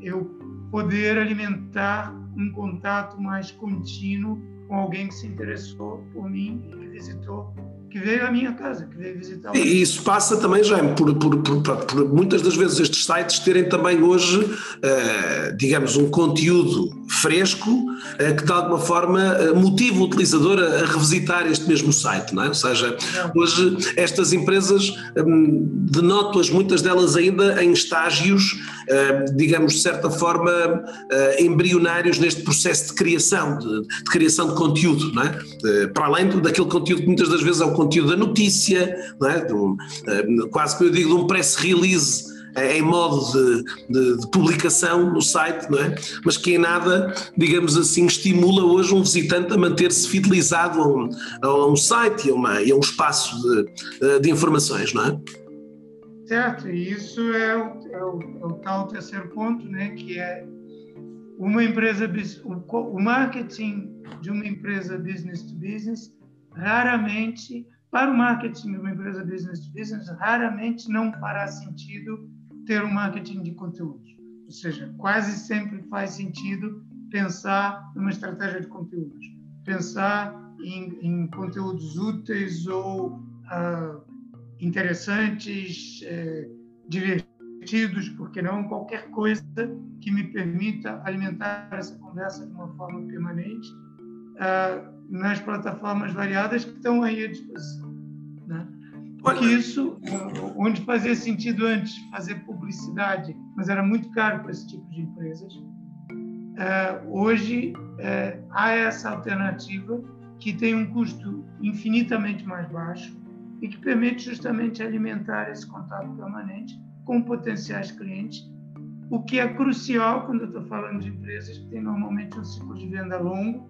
eu poder alimentar um contato mais contínuo com alguém que se interessou por mim e me visitou que veio à minha casa, que veio visitar. E isso passa também, Jaime, por, por, por, por, muitas das vezes estes sites terem também hoje, uh, digamos, um conteúdo fresco uh, que de alguma forma uh, motiva o utilizador a, a, revisitar este mesmo site, não é? Ou seja, não. hoje estas empresas, um, denoto-as muitas delas ainda em estágios, digamos, de certa forma, embrionários neste processo de criação, de, de criação de conteúdo, não é? para além daquele conteúdo que muitas das vezes é o conteúdo da notícia, é? de um, eh, quase que eu digo de um press release eh, em modo de, de, de, publicação no site, não é? mas que em nada, digamos assim, estimula hoje um visitante a manter-se fidelizado a um, a um site e a, uma, e a um espaço de, eh, de, informações, não é? Certo, e isso é o, é o, é o tal terceiro ponto, né, que é uma empresa, o, o marketing de uma empresa business to business raramente para o marketing de uma empresa business to business, raramente não fará sentido ter um marketing de conteúdos. Ou seja, quase sempre faz sentido pensar numa estratégia de conteúdos, pensar em, em conteúdos úteis ou uh, interessantes, eh, divertidos, porque não qualquer coisa que me permita alimentar essa conversa de uma forma permanente. Uh, nas plataformas variadas que estão aí à disposição. Né? Porque isso, onde fazia sentido antes fazer publicidade, mas era muito caro para esse tipo de empresas, uh, hoje uh, há essa alternativa que tem um custo infinitamente mais baixo e que permite justamente alimentar esse contato permanente com potenciais clientes, o que é crucial quando eu estou falando de empresas que têm normalmente um ciclo de venda longo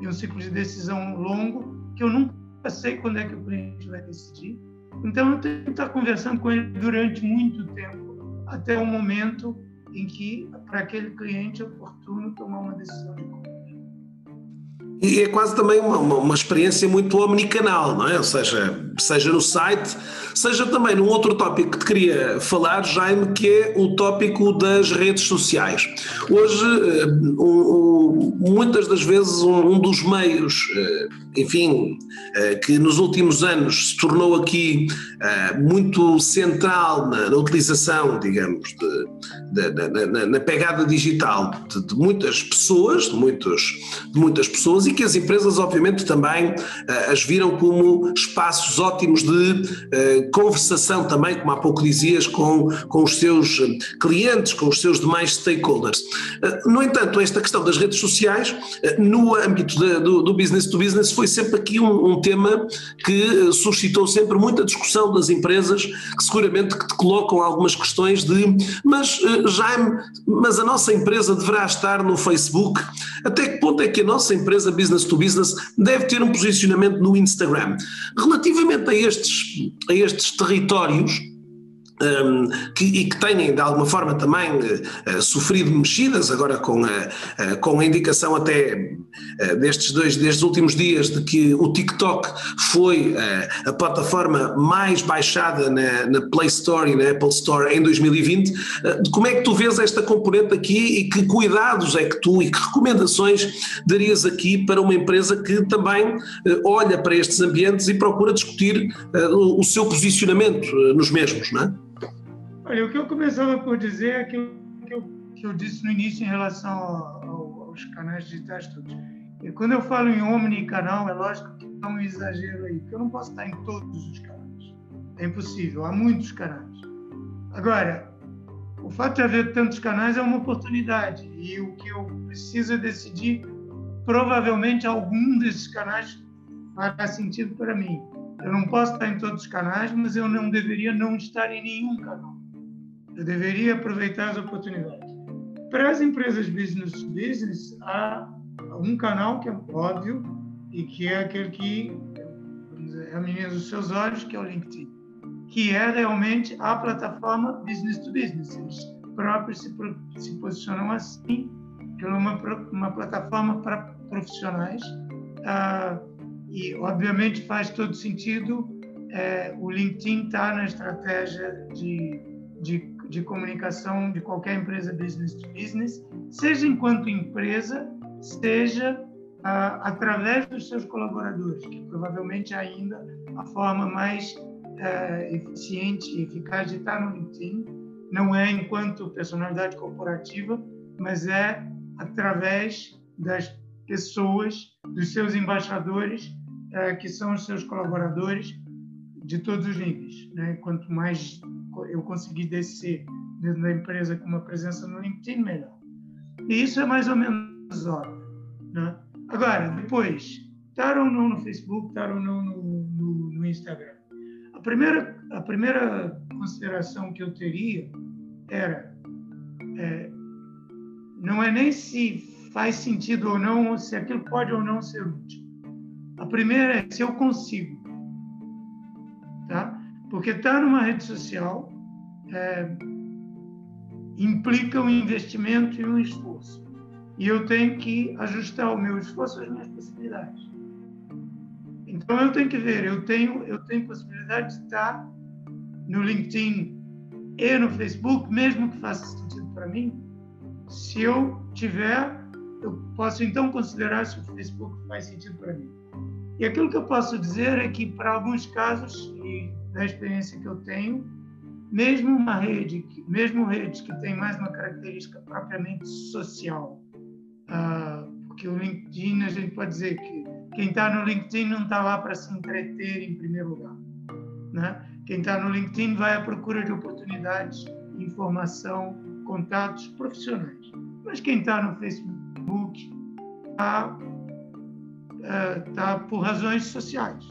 e um ciclo de decisão longo que eu nunca sei quando é que o cliente vai decidir. Então, eu tenho que estar conversando com ele durante muito tempo, até o momento em que, para aquele cliente, é oportuno tomar uma decisão de compra. E é quase também uma, uma, uma, experiência muito omnicanal, não é? Ou seja, seja no site, seja também num outro tópico que te queria falar, Jaime, que é o tópico das redes sociais. Hoje, eh, um, um, muitas das vezes, um, um, dos meios, eh, enfim, eh, que nos últimos anos se tornou aqui muito central na, na utilização, digamos, de, de, na, na, pegada digital de, muitas pessoas, de, muitos, de muitas pessoas e que as empresas, obviamente, também uh, as viram como espaços ótimos de uh, conversação também, como há pouco dizias, com, com os seus clientes, com os seus demais stakeholders. Uh, no entanto, esta questão das redes sociais, no âmbito do, do, business to business, foi sempre aqui um, um tema que suscitou sempre muita discussão das empresas, que seguramente que te colocam algumas questões de, mas Jaime, mas a nossa empresa deverá estar no Facebook? Até que ponto é que a nossa empresa business to business deve ter um posicionamento no Instagram. Relativamente a estes, a estes territórios, que, e que têm de alguma forma também uh, sofrido mexidas, agora com a, com a indicação até uh, destes dois, destes últimos dias de que o TikTok foi a plataforma mais baixada na, na, Play Store e na Apple Store em 2020. como é que tu vês esta componente aqui e que cuidados é que tu e que recomendações darias aqui para uma empresa que também olha para estes ambientes e procura discutir o, o seu posicionamento nos mesmos, não é? Olha, o que eu começava por dizer é aquilo que eu, que eu disse no início em relação ao, aos canais digitais todos. E quando eu falo em omnicanal, é lógico que há um exagero aí, porque eu não posso estar em todos os canais. É impossível, há muitos canais. Agora, o fato de haver tantos canais é uma oportunidade, e o que eu preciso é decidir, provavelmente algum desses canais fará sentido para mim. Eu não posso estar em todos os canais, mas eu não deveria não estar em nenhum canal. Eu deveria aproveitar as oportunidades. Para as empresas business to business, há um canal que é óbvio e que é aquele que é a menina dos seus olhos, que é o LinkedIn, que é realmente a plataforma business to business. Eles próprios se, se posicionam assim, que é uma, uma plataforma para profissionais. Ah, e, obviamente, faz todo sentido é, o LinkedIn estar tá na estratégia de, de de comunicação de qualquer empresa business to business, seja enquanto empresa, seja ah, através dos seus colaboradores, que provavelmente ainda a forma mais uh, eficiente e eficaz de estar no LinkedIn não é enquanto personalidade corporativa, mas é através das pessoas, dos seus embaixadores, uh, que são os seus colaboradores de todos os níveis. Né? Quanto mais eu conseguir descer dentro da empresa com uma presença no LinkedIn, melhor. E isso é mais ou menos óbvio. Né? Agora, depois, estar ou não no Facebook, estar ou não no, no, no Instagram. A primeira, a primeira consideração que eu teria era é, não é nem se faz sentido ou não, se aquilo pode ou não ser útil. A primeira é se eu consigo, tá? Porque estar numa rede social é, implica um investimento e um esforço. E eu tenho que ajustar o meu esforço às minhas possibilidades. Então eu tenho que ver, eu tenho, eu tenho possibilidade de estar no LinkedIn e no Facebook, mesmo que faça sentido para mim. Se eu tiver, eu posso então considerar se o Facebook faz sentido para mim. E aquilo que eu posso dizer é que, para alguns casos, e da experiência que eu tenho, mesmo uma rede, mesmo redes que tem mais uma característica propriamente social, uh, porque o LinkedIn a gente pode dizer que quem está no LinkedIn não está lá para se entreter em primeiro lugar, né? Quem está no LinkedIn vai à procura de oportunidades, informação, contatos profissionais. Mas quem está no Facebook está uh, tá por razões sociais.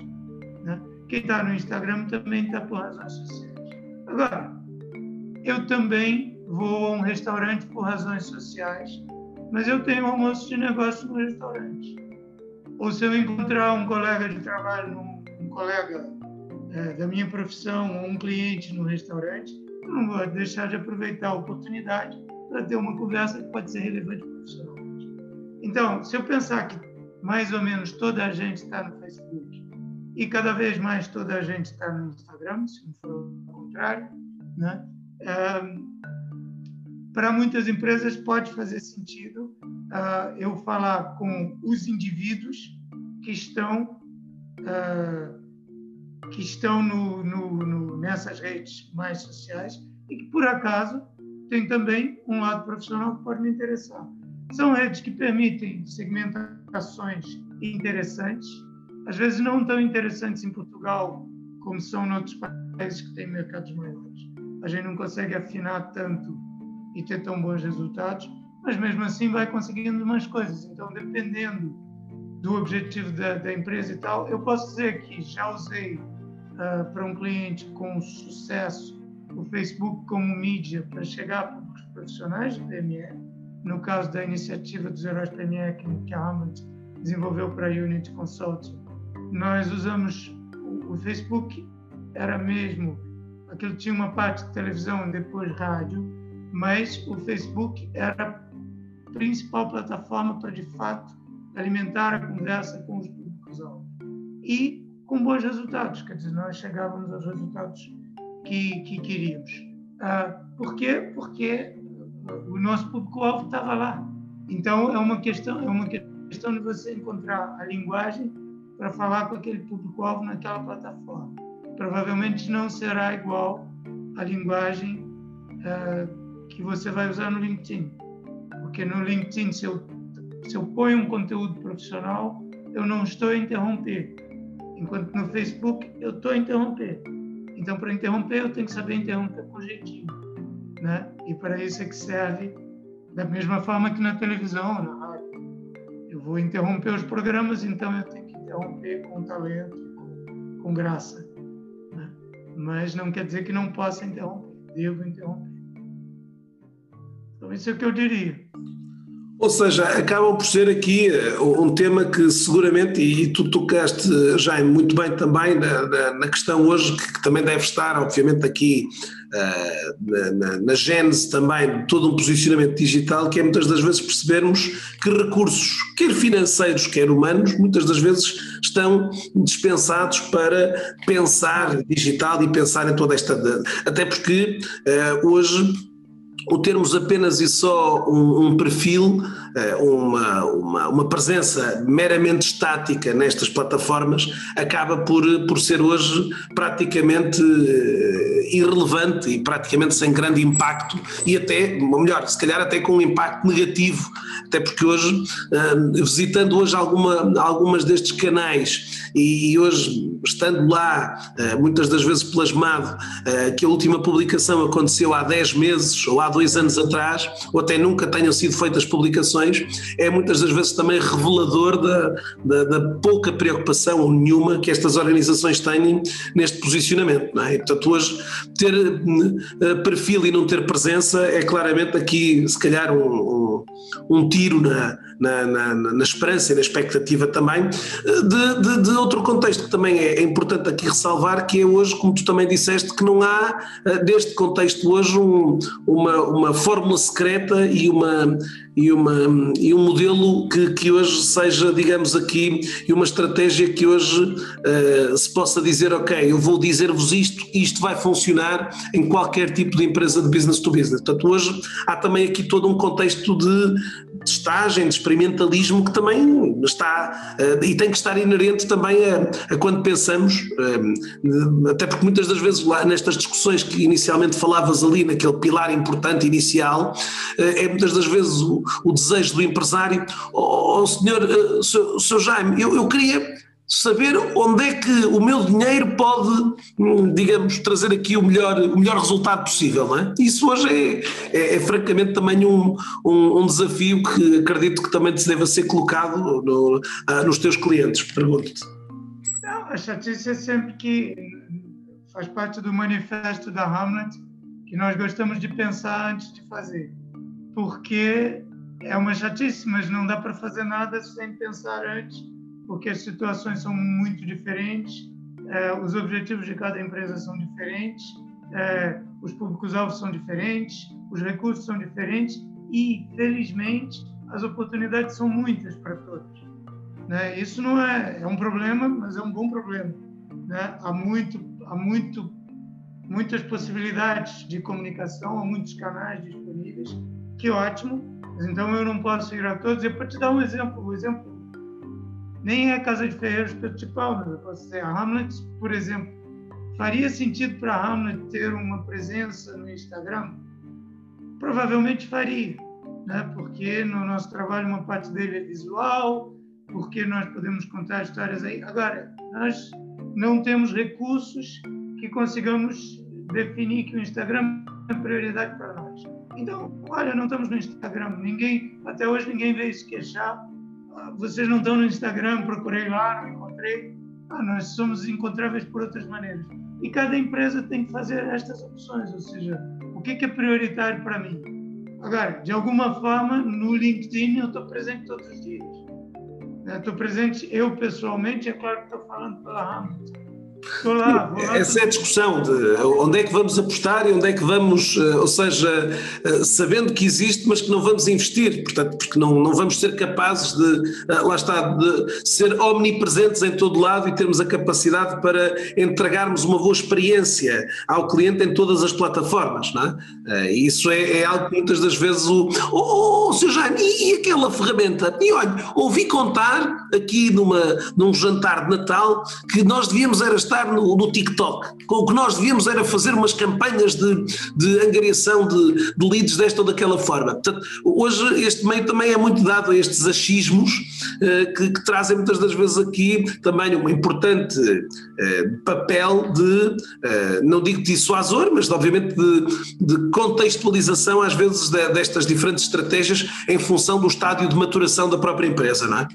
Quem está no Instagram também está por razões sociais. Agora, eu também vou a um restaurante por razões sociais, mas eu tenho almoço de negócio no restaurante. Ou se eu encontrar um colega de trabalho, um colega é, da minha profissão ou um cliente no restaurante, eu não vou deixar de aproveitar a oportunidade para ter uma conversa que pode ser relevante profissionalmente. Então, se eu pensar que mais ou menos toda a gente está no Facebook e cada vez mais toda a gente está no Instagram, se não for contrário, né? para muitas empresas pode fazer sentido uh, eu falar com os indivíduos que estão uh, que estão no, no, no, nessas redes mais sociais e que por acaso tem também um lado profissional que pode me interessar. São redes que permitem segmentações interessantes, às vezes não tão interessantes em Portugal como são em outros países que têm mercados maiores a gente não consegue afinar tanto e ter tão bons resultados, mas mesmo assim vai conseguindo umas coisas. Então, dependendo do objetivo da, da empresa e tal, eu posso dizer que já usei uh, para um cliente com sucesso o Facebook como mídia para chegar a públicos profissionais de PME. No caso da iniciativa dos heróis PME que, a Hamlet desenvolveu para a Unity Consulting, nós usamos o, Facebook, era mesmo aquilo tinha uma parte de televisão depois rádio, mas o Facebook era a principal plataforma para, de fato, alimentar a conversa com os públicos-alvo. E com bons resultados, quer dizer, nós chegávamos aos resultados que, que queríamos. Ah, por quê? Porque o nosso público-alvo estava lá. Então, é uma questão, é uma questão de você encontrar a linguagem para falar com aquele público-alvo naquela plataforma provavelmente não será igual a linguagem uh, que você vai usar no LinkedIn. Porque no LinkedIn, se eu, se eu ponho um conteúdo profissional, eu não estou a interromper. Enquanto no Facebook, eu estou a interromper. Então, para interromper, eu tenho que saber interromper com jeitinho. Né? E para isso é que serve da mesma forma que na televisão, na rádio. Eu vou interromper os programas, então eu tenho interromper com talento, com, com graça mas não quer dizer que não possa interromper, devo interromper. Então, isso é o que eu diria. Ou seja, acaba por ser aqui eh, um tema que seguramente, e tu tocaste, já muito bem também na, na, na questão hoje, que, que, também deve estar, obviamente, aqui uh, na, na, na gênese também de todo um posicionamento digital, que é muitas das vezes percebermos que recursos, quer financeiros, quer humanos, muitas das vezes estão dispensados para pensar digital e pensar em toda esta. Até porque uh, hoje o termos apenas e só um, um perfil, eh, uma, uma, uma, presença meramente estática nestas plataformas, acaba por, por ser hoje praticamente eh, irrelevante e praticamente sem grande impacto e até, ou melhor, se calhar até com um impacto negativo, até porque hoje, eh, visitando hoje alguma, algumas destes canais e hoje estando lá, muitas das vezes plasmado, que a última publicação aconteceu há 10 meses ou há dois anos atrás, ou até nunca tenham sido feitas publicações, é muitas das vezes também revelador da, da, da pouca preocupação ou nenhuma que estas organizações têm neste posicionamento. Não é? E, portanto, hoje ter uh, perfil e não ter presença é claramente aqui, se calhar, um, um, um tiro na, na, na, na, esperança e na expectativa também eh, de, de, de, outro contexto que também é, é, importante aqui ressalvar, que é hoje, como tu também disseste, que não há, eh, deste contexto hoje, um, uma, uma fórmula secreta e uma e, uma, e um modelo que, que hoje seja, digamos aqui, e uma estratégia que hoje uh, se possa dizer, ok, eu vou dizer-vos isto e isto vai funcionar em qualquer tipo de empresa de business to business. Portanto, hoje há também aqui todo um contexto de testagem, de experimentalismo que também está uh, e tem que estar inerente também a, a quando pensamos, uh, até porque muitas das vezes lá nestas discussões que inicialmente falavas ali, naquele pilar importante inicial, é muitas das vezes o, o desejo do empresário. Oh, oh senhor, uh, senhor, senhor Jaime, eu, eu queria saber onde é que o meu dinheiro pode, hum, digamos, trazer aqui o melhor, o melhor resultado possível. Não é? Isso hoje é, é, é francamente também um, um, um, desafio que acredito que também se deva ser colocado no, ah, nos teus clientes. Pergunto-te. Não, a chatice é sempre que faz parte do manifesto da Hamlet que nós gostamos de pensar antes de fazer. Porque é uma chatice, mas não dá para fazer nada sem pensar antes, porque as situações são muito diferentes, eh, os objetivos de cada empresa são diferentes, eh, os públicos-alvos são diferentes, os recursos são diferentes e, felizmente, as oportunidades são muitas para todos. Né? Isso não é, é um problema, mas é um bom problema. Né? Há muito, há muito, muitas possibilidades de comunicação, há muitos canais disponíveis. Que ótimo! Então eu não posso ir a todos. Eu para te dar um exemplo, um exemplo nem é Casa de Ferreiros principal, mas eu posso dizer a Hamlet, por exemplo. Faria sentido para a Hamlet ter uma presença no Instagram? Provavelmente faria, né? porque no nosso trabalho uma parte dele é visual, porque nós podemos contar histórias aí. Agora, nós não temos recursos que consigamos definir que o Instagram é prioridade para nós. Então, olha, não estamos no Instagram. Ninguém, até hoje ninguém veio se queixar. Ah, vocês não estão no Instagram, procurei lá, não encontrei. Ah, nós somos encontráveis por outras maneiras. E cada empresa tem que fazer estas opções, ou seja, o que é prioritário para mim? Agora, de alguma forma, no LinkedIn eu estou presente todos os dias. Estou presente eu pessoalmente, é claro que estou falando pela Hamilton Essa é a discussão de onde é que vamos apostar e onde é que vamos, eh, ou seja, eh, sabendo que existe, mas que não vamos investir, portanto, porque não, não vamos ser capazes de, eh, lá está, de ser omnipresentes em todo lado e termos a capacidade para entregarmos uma boa experiência ao cliente em todas as plataformas, não é? Isso é, é algo que muitas das vezes o, oh, oh Sr. Jaime, e, e aquela ferramenta? E olha, ouvi contar aqui numa, num jantar de Natal que nós devíamos era estar no, no TikTok. O que nós devíamos era fazer umas campanhas de, de angariação de, de leads desta ou daquela forma. Portanto, hoje este meio também é muito dado a estes achismos uh, que, que, trazem muitas das vezes aqui também um importante uh, papel de, uh, não digo dissuasor, mas obviamente de, de contextualização às vezes de, destas diferentes estratégias em função do estádio de maturação da própria empresa, não é?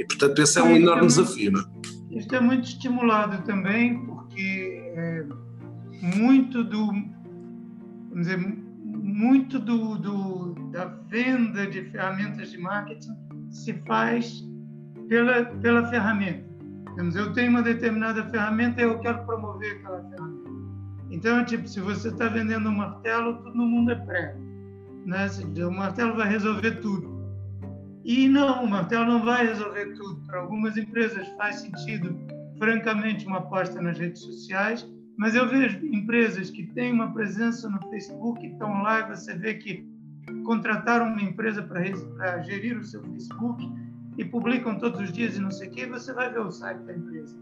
E, portanto, esse é um enorme desafio, não é? Isto é muito estimulado também porque é, muito do, vamos dizer, muito do, do, da venda de ferramentas de marketing se faz pela, pela ferramenta. Digamos, eu tenho uma determinada ferramenta e eu quero promover aquela ferramenta. Então, tipo, se você está vendendo um martelo, todo mundo é prego. Né? O martelo vai resolver tudo. E não, o martelo não vai resolver tudo. Para algumas empresas faz sentido, francamente, uma aposta nas redes sociais, mas eu vejo empresas que têm uma presença no Facebook, estão lá e você vê que contrataram uma empresa para gerir o seu Facebook e publicam todos os dias e não sei o quê, você vai ver o site da empresa.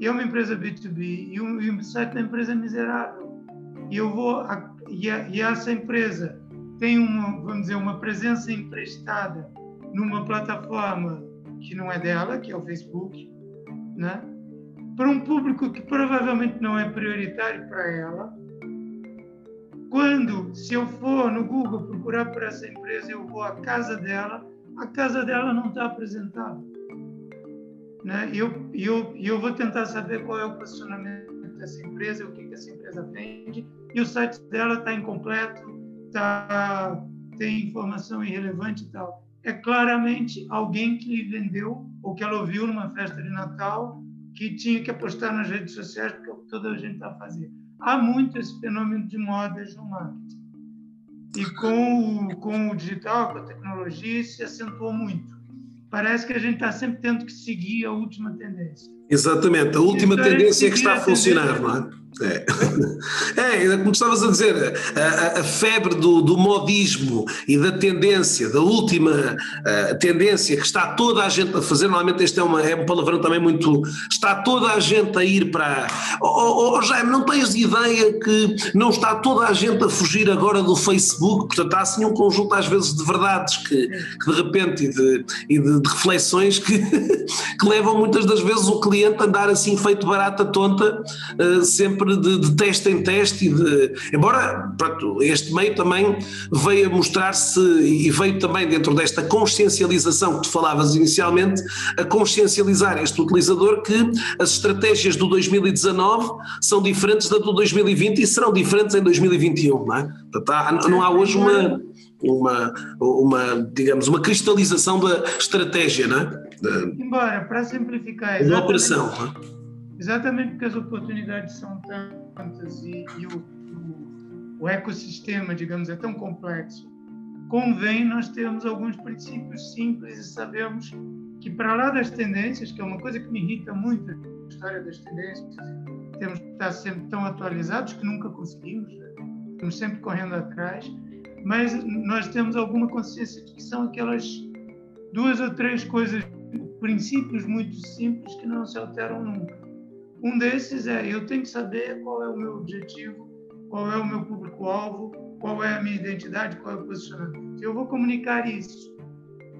E é uma empresa B2B e o, e o site da empresa é miserável. E eu vou a, e, a, e essa empresa tem uma, vamos dizer, uma presença emprestada numa plataforma que não é dela, que é o Facebook, né? para um público que provavelmente não é prioritário para ela. Quando, se eu for no Google procurar por essa empresa, eu vou à casa dela, a casa dela não está apresentada. Né? E eu, eu, eu vou tentar saber qual é o posicionamento dessa empresa, o que, que essa empresa vende, e o site dela está incompleto, tá, tem informação irrelevante e tal. É claramente alguém que vendeu, ou que ela ouviu numa festa de Natal, que tinha que apostar nas redes sociais, porque é o que toda a gente está fazendo. Há muito esse fenômeno de modas no marketing. E com o, com o digital, com a tecnologia, isso se acentuou muito. Parece que a gente está sempre tendo que seguir a última tendência. Exatamente, a última tendência é que está a funcionar, não é? É. é, como estavas a dizer, a, a febre do, do, modismo e da tendência, da última tendência que está toda a gente a fazer, normalmente este é, uma, é um palavrão também muito. Está toda a gente a ir para. Oh, oh, oh, Jaime, não tens ideia que não está toda a gente a fugir agora do Facebook? Portanto, há assim um conjunto às vezes de verdades que, que de repente e de, e de, de reflexões que, que levam muitas das vezes o cliente a andar assim feito barata tonta, uh, sempre de, de teste em teste e de. Embora pronto, este meio também veio a mostrar-se e veio também dentro desta consciencialização que tu falavas inicialmente, a consciencializar este utilizador que as estratégias do 2019 são diferentes da do 2020 e serão diferentes em 2021, não é? Não há hoje uma. Uma, uma, digamos, uma cristalização da estratégia, não é? Embora, para simplificar, uma operação. Não é? Exatamente porque as oportunidades são tantas e, e o, o, o, ecossistema, digamos, é tão complexo, convém nós termos alguns princípios simples e sabemos que para lá das tendências, que é uma coisa que me irrita muito a história das tendências, temos que estar sempre tão atualizados que nunca conseguimos, né? estamos sempre correndo atrás, mas nós temos alguma consciência de que são aquelas duas ou três coisas, princípios muito simples que não se alteram nunca. Um desses é eu tenho que saber qual é o meu objetivo, qual é o meu público-alvo, qual é a minha identidade, qual é o posicionamento. Eu vou comunicar isso.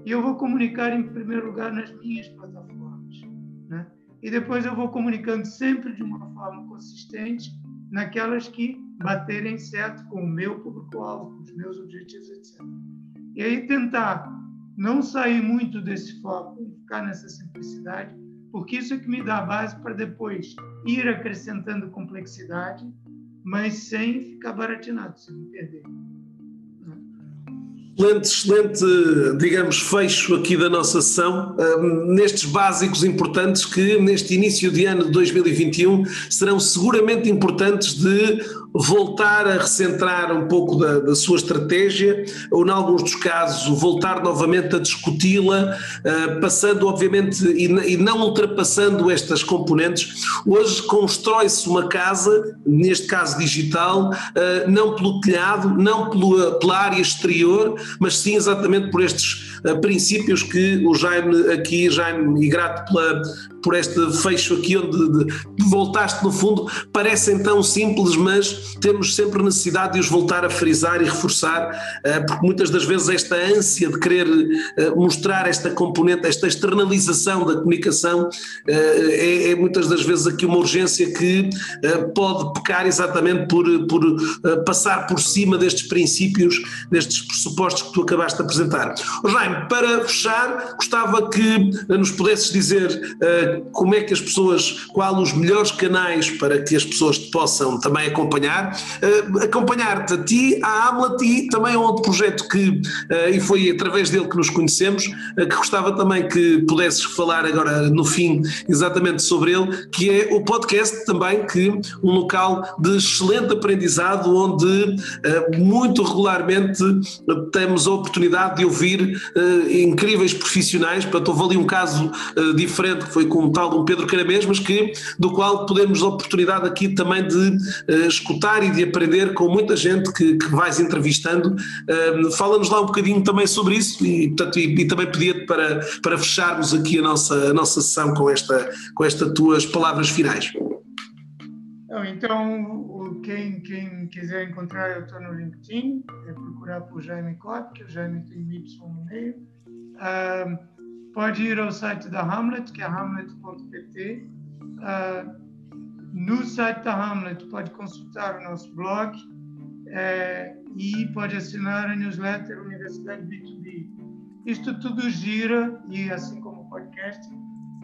E eu vou comunicar em primeiro lugar nas minhas plataformas. Né? E depois eu vou comunicando sempre de uma forma consistente naquelas que baterem certo com o meu público-alvo, com os meus objetivos, etc. E aí tentar não sair muito desse foco e ficar nessa simplicidade porque isso é que me dá a base para depois ir acrescentando complexidade, mas sem ficar baratinado, sem me perder. Excelente, excelente, digamos, fecho aqui da nossa sessão, um, nestes básicos importantes que neste início de ano de 2021 serão seguramente importantes de voltar a recentrar um pouco da, da sua estratégia, ou, em alguns dos casos, voltar novamente a discuti-la, uh, passando, obviamente, e, e, não ultrapassando estas componentes. Hoje constrói-se uma casa, neste caso digital, uh, não pelo telhado, não pelo, pela área exterior, mas sim exatamente por estes princípios que o Jaime aqui, Jaime, e grato pela, por este fecho aqui onde voltaste no fundo, parecem tão simples, mas temos sempre necessidade de os voltar a frisar e reforçar, eh, porque muitas das vezes esta ânsia de querer eh, mostrar esta componente, esta externalização da comunicação, eh, é, é muitas das vezes aqui uma urgência que pode pecar exatamente por, por passar por cima destes princípios, destes pressupostos que tu acabaste de apresentar. Jaime, para fechar, gostava que nos pudesses dizer como é que as pessoas, qual os melhores canais para que as pessoas te possam também acompanhar, uh, acompanhar-te a ti, a Hamlet e também a outro projeto que, uh, e foi através dele que nos conhecemos, uh, que gostava também que pudesses falar agora no fim exatamente sobre ele, que é o podcast também, que um local de excelente aprendizado, onde muito regularmente temos a oportunidade de ouvir uh, incríveis profissionais, portanto houve ali um caso uh, diferente que foi com o tal de um Pedro Caramês, mas que, do qual podemos oportunidade aqui também de uh, escutar e de aprender com muita gente que, que vais entrevistando. Fala-nos lá um bocadinho também sobre isso e, portanto, e, e também pedia-te para, para fecharmos aqui a nossa, a nossa sessão com, esta, com estas tuas palavras finais. Então, quem, quem quiser encontrar, eu estou no LinkedIn, é procurar por Jaime Cop, que o Jaime tem Y no meio. Uh, pode ir ao site da Hamlet, que é hamlet.pt. Uh, no site da Hamlet, pode consultar o nosso blog é, e pode assinar a newsletter Universidade B2B. Isto tudo gira, e assim como o podcast,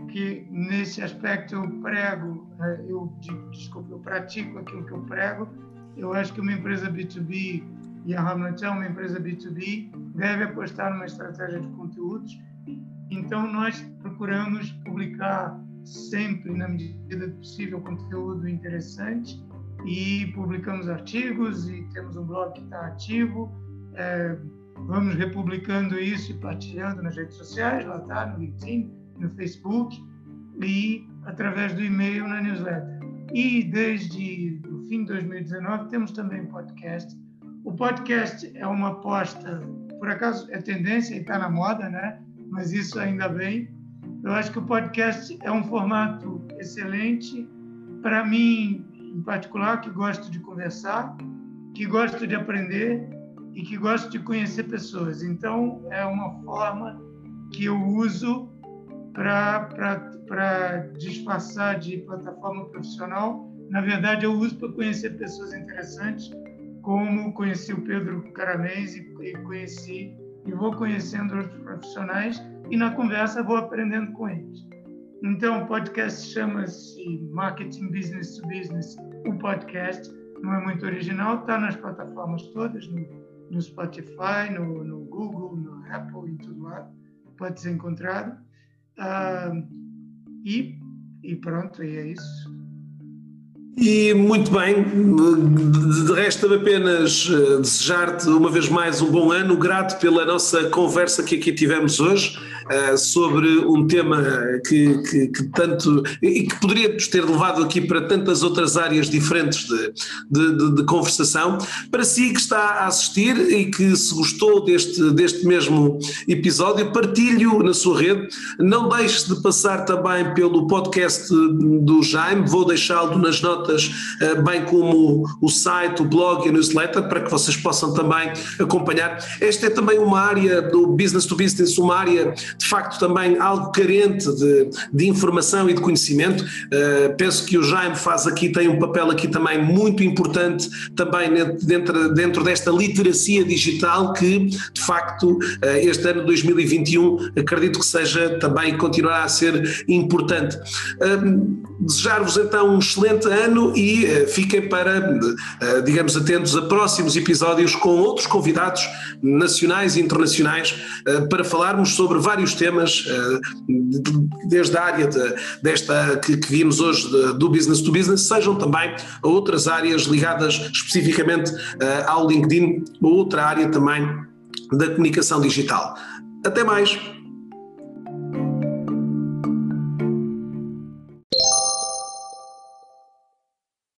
que nesse aspecto eu prego, né, eu desculpa, eu pratico aquilo que eu prego. Eu acho que uma empresa B2B e a Hamlet é uma empresa B2B deve apostar numa estratégia de conteúdos. Então nós procuramos publicar sempre na medida do possível conteúdo interessante e publicamos artigos e temos um blog que está ativo. É, vamos republicando isso e partilhando nas redes sociais, lá está, no LinkedIn, no Facebook e através do e-mail na newsletter. E desde o fim de 2019 temos também podcast. O podcast é uma aposta, por acaso é tendência e está na moda, né? Mas isso ainda bem. Eu acho que o podcast é um formato excelente para mim, em particular, que gosto de conversar, que gosto de aprender e que gosto de conhecer pessoas. Então, é uma forma que eu uso para disfarçar de plataforma profissional. Na verdade, eu uso para conhecer pessoas interessantes, como conheci o Pedro Caramês e, e conheci e vou conhecendo outros profissionais e na conversa vou aprendendo com eles. Então, o podcast chama-se Marketing Business to Business, o podcast. Não é muito original, está nas plataformas todas, no, no Spotify, no, no, Google, no Apple, em tudo lá. Pode ser encontrado. E, e pronto, e é isso. E muito bem, resto apenas eh, desejar-te uma vez mais um bom ano, grato pela nossa conversa que aqui tivemos hoje. Uh, sobre um tema que, que, que, tanto e que poderia nos ter levado aqui para tantas outras áreas diferentes de, de, de, de, conversação. Para si que está a assistir e que se gostou deste, deste mesmo episódio, partilhe-o na sua rede. Não deixe de passar também pelo podcast do Jaime, vou deixá-lo nas notas, uh, bem como o site, o blog e a newsletter, para que vocês possam também acompanhar. Esta é também uma área do business to business, uma área de facto também algo carente de, de informação e de conhecimento. Uh, penso que o Jaime faz aqui, tem um papel aqui também muito importante também dentro, dentro desta literacia digital que de facto uh, este ano 2021 acredito que seja também continuará a ser importante. Uh, Desejar-vos então um excelente ano e fiquem para, digamos, atentos a próximos episódios com outros convidados nacionais e internacionais para falarmos sobre vários vários temas, eh, desde a área de, desta que, que, vimos hoje de, do business to business, sejam também outras áreas ligadas especificamente eh, ao LinkedIn, outra área também da comunicação digital. Até mais!